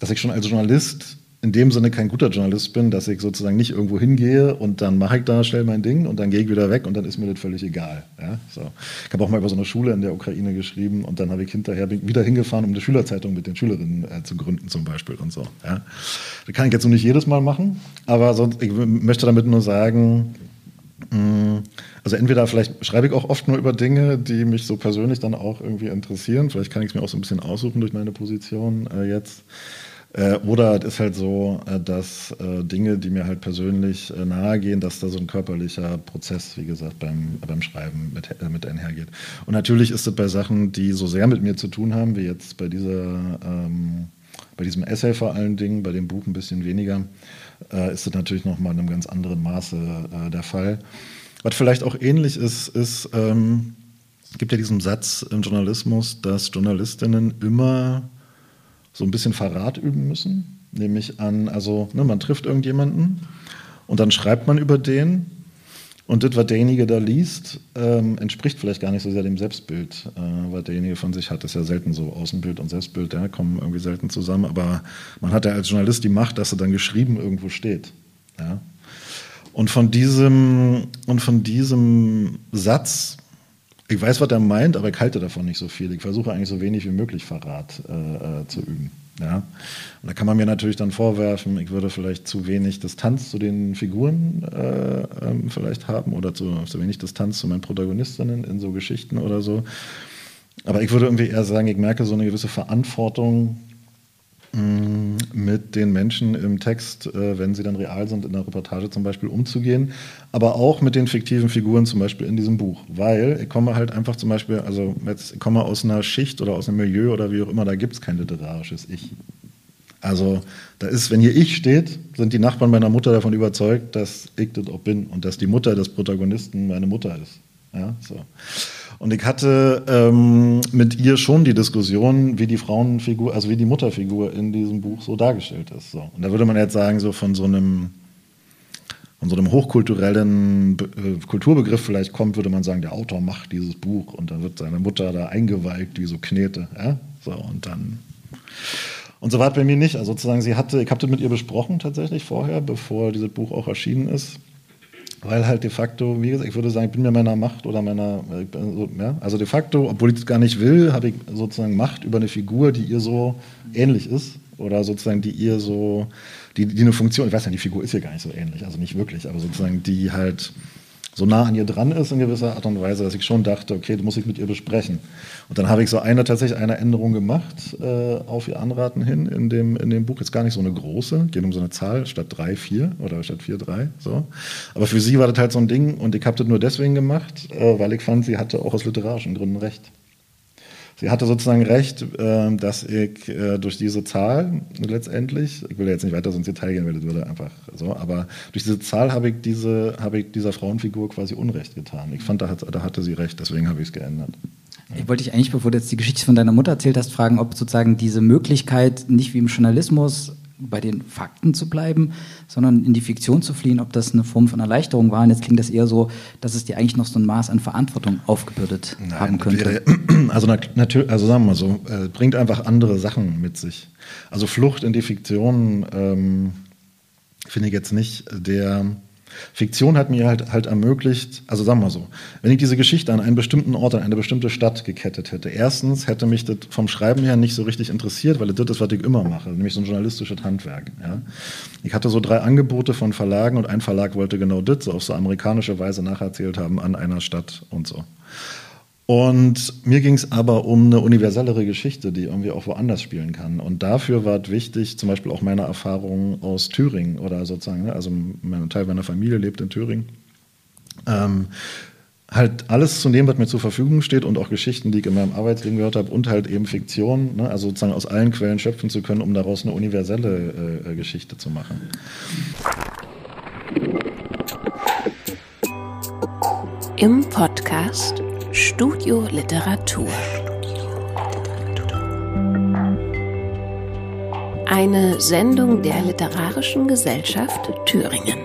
dass ich schon als Journalist in dem Sinne kein guter Journalist bin, dass ich sozusagen nicht irgendwo hingehe und dann mache ich da schnell mein Ding und dann gehe ich wieder weg und dann ist mir das völlig egal. Ja, so. Ich habe auch mal über so eine Schule in der Ukraine geschrieben und dann habe ich hinterher wieder hingefahren, um eine Schülerzeitung mit den Schülerinnen äh, zu gründen zum Beispiel und so. Ja. Das kann ich jetzt so nicht jedes Mal machen, aber sonst, ich möchte damit nur sagen, mm, also entweder vielleicht schreibe ich auch oft nur über Dinge, die mich so persönlich dann auch irgendwie interessieren. Vielleicht kann ich es mir auch so ein bisschen aussuchen durch meine Position äh, jetzt. Äh, oder es ist halt so, äh, dass äh, Dinge, die mir halt persönlich äh, nahe gehen, dass da so ein körperlicher Prozess, wie gesagt, beim, beim Schreiben mit, äh, mit einhergeht. Und natürlich ist es bei Sachen, die so sehr mit mir zu tun haben, wie jetzt bei dieser, ähm, bei diesem Essay vor allen Dingen, bei dem Buch ein bisschen weniger, äh, ist es natürlich nochmal in einem ganz anderen Maße der Fall. Was vielleicht auch ähnlich ist, ist, ähm, gibt ja diesen Satz im Journalismus, dass Journalistinnen immer so ein bisschen Verrat üben müssen. Nämlich an, also ne, man trifft irgendjemanden und dann schreibt man über den und das, was derjenige da liest, ähm, entspricht vielleicht gar nicht so sehr dem Selbstbild, äh, was derjenige von sich hat. Das ist ja selten so. Außenbild und Selbstbild ja, kommen irgendwie selten zusammen. Aber man hat ja als Journalist die Macht, dass er dann geschrieben irgendwo steht. Ja? Und von diesem, und von diesem Satz ich weiß, was er meint, aber ich halte davon nicht so viel. Ich versuche eigentlich so wenig wie möglich Verrat äh, äh, zu üben. Ja? Und da kann man mir natürlich dann vorwerfen, ich würde vielleicht zu wenig Distanz zu den Figuren äh, ähm, vielleicht haben oder zu, zu wenig Distanz zu meinen Protagonistinnen in so Geschichten oder so. Aber ich würde irgendwie eher sagen, ich merke so eine gewisse Verantwortung mit den Menschen im Text, äh, wenn sie dann real sind, in der Reportage zum Beispiel umzugehen, aber auch mit den fiktiven Figuren zum Beispiel in diesem Buch, weil ich komme halt einfach zum Beispiel, also jetzt, ich komme aus einer Schicht oder aus einem Milieu oder wie auch immer, da gibt es kein literarisches Ich. Also da ist, wenn hier Ich steht, sind die Nachbarn meiner Mutter davon überzeugt, dass ich das auch bin und dass die Mutter des Protagonisten meine Mutter ist. Ja, so. Und ich hatte ähm, mit ihr schon die Diskussion, wie die Frauenfigur, also wie die Mutterfigur in diesem Buch so dargestellt ist. So. Und da würde man jetzt sagen, so von so einem, von so einem hochkulturellen äh, Kulturbegriff vielleicht kommt, würde man sagen, der Autor macht dieses Buch und dann wird seine Mutter da eingeweigt wie so Knete. Ja? So, und dann. Und so war es bei mir nicht. Also sozusagen, sie hatte, ich habe das mit ihr besprochen tatsächlich vorher, bevor dieses Buch auch erschienen ist weil halt de facto, wie gesagt, ich würde sagen, ich bin mir meiner Macht oder meiner, ja, also de facto, obwohl ich das gar nicht will, habe ich sozusagen Macht über eine Figur, die ihr so ähnlich ist oder sozusagen die ihr so, die, die eine Funktion, ich weiß ja, die Figur ist ihr gar nicht so ähnlich, also nicht wirklich, aber sozusagen die halt so nah an ihr dran ist in gewisser Art und Weise, dass ich schon dachte, okay, das muss ich mit ihr besprechen. Und dann habe ich so eine tatsächlich eine Änderung gemacht äh, auf ihr Anraten hin in dem, in dem Buch. Jetzt gar nicht so eine große, geht um so eine Zahl statt drei, vier oder statt vier, drei. So. Aber für sie war das halt so ein Ding und ich habe das nur deswegen gemacht, äh, weil ich fand, sie hatte auch aus literarischen Gründen recht. Sie hatte sozusagen recht, äh, dass ich äh, durch diese Zahl letztendlich, ich will jetzt nicht weiter so ins Detail gehen, weil das würde einfach so, aber durch diese Zahl habe ich, diese, habe ich dieser Frauenfigur quasi Unrecht getan. Ich fand, da, hat, da hatte sie recht, deswegen habe ich es geändert. Ich wollte dich eigentlich, bevor du jetzt die Geschichte von deiner Mutter erzählt hast, fragen, ob sozusagen diese Möglichkeit nicht wie im Journalismus bei den Fakten zu bleiben, sondern in die Fiktion zu fliehen, ob das eine Form von Erleichterung war. Und jetzt klingt das eher so, dass es dir eigentlich noch so ein Maß an Verantwortung aufgebürdet Nein, haben könnte. Wäre, *clears throat* also natürlich, also sagen wir mal so, äh, bringt einfach andere Sachen mit sich. Also Flucht in die Fiktion ähm, finde ich jetzt nicht der Fiktion hat mir halt, halt ermöglicht, also sagen wir so, wenn ich diese Geschichte an einen bestimmten Ort, an eine bestimmte Stadt gekettet hätte, erstens hätte mich das vom Schreiben her nicht so richtig interessiert, weil das ist, was ich immer mache, nämlich so ein journalistisches Handwerk. Ja. Ich hatte so drei Angebote von Verlagen und ein Verlag wollte genau das, so auf so amerikanische Weise nacherzählt haben an einer Stadt und so. Und mir ging es aber um eine universellere Geschichte, die irgendwie auch woanders spielen kann. Und dafür war es wichtig, zum Beispiel auch meine Erfahrungen aus Thüringen oder sozusagen, ne, also ein Teil meiner Familie lebt in Thüringen. Ähm, halt alles zu nehmen, was mir zur Verfügung steht und auch Geschichten, die ich in meinem Arbeitsleben gehört habe und halt eben Fiktion, ne, also sozusagen aus allen Quellen schöpfen zu können, um daraus eine universelle äh, Geschichte zu machen. Im Podcast Studio Literatur. Eine Sendung der Literarischen Gesellschaft Thüringen.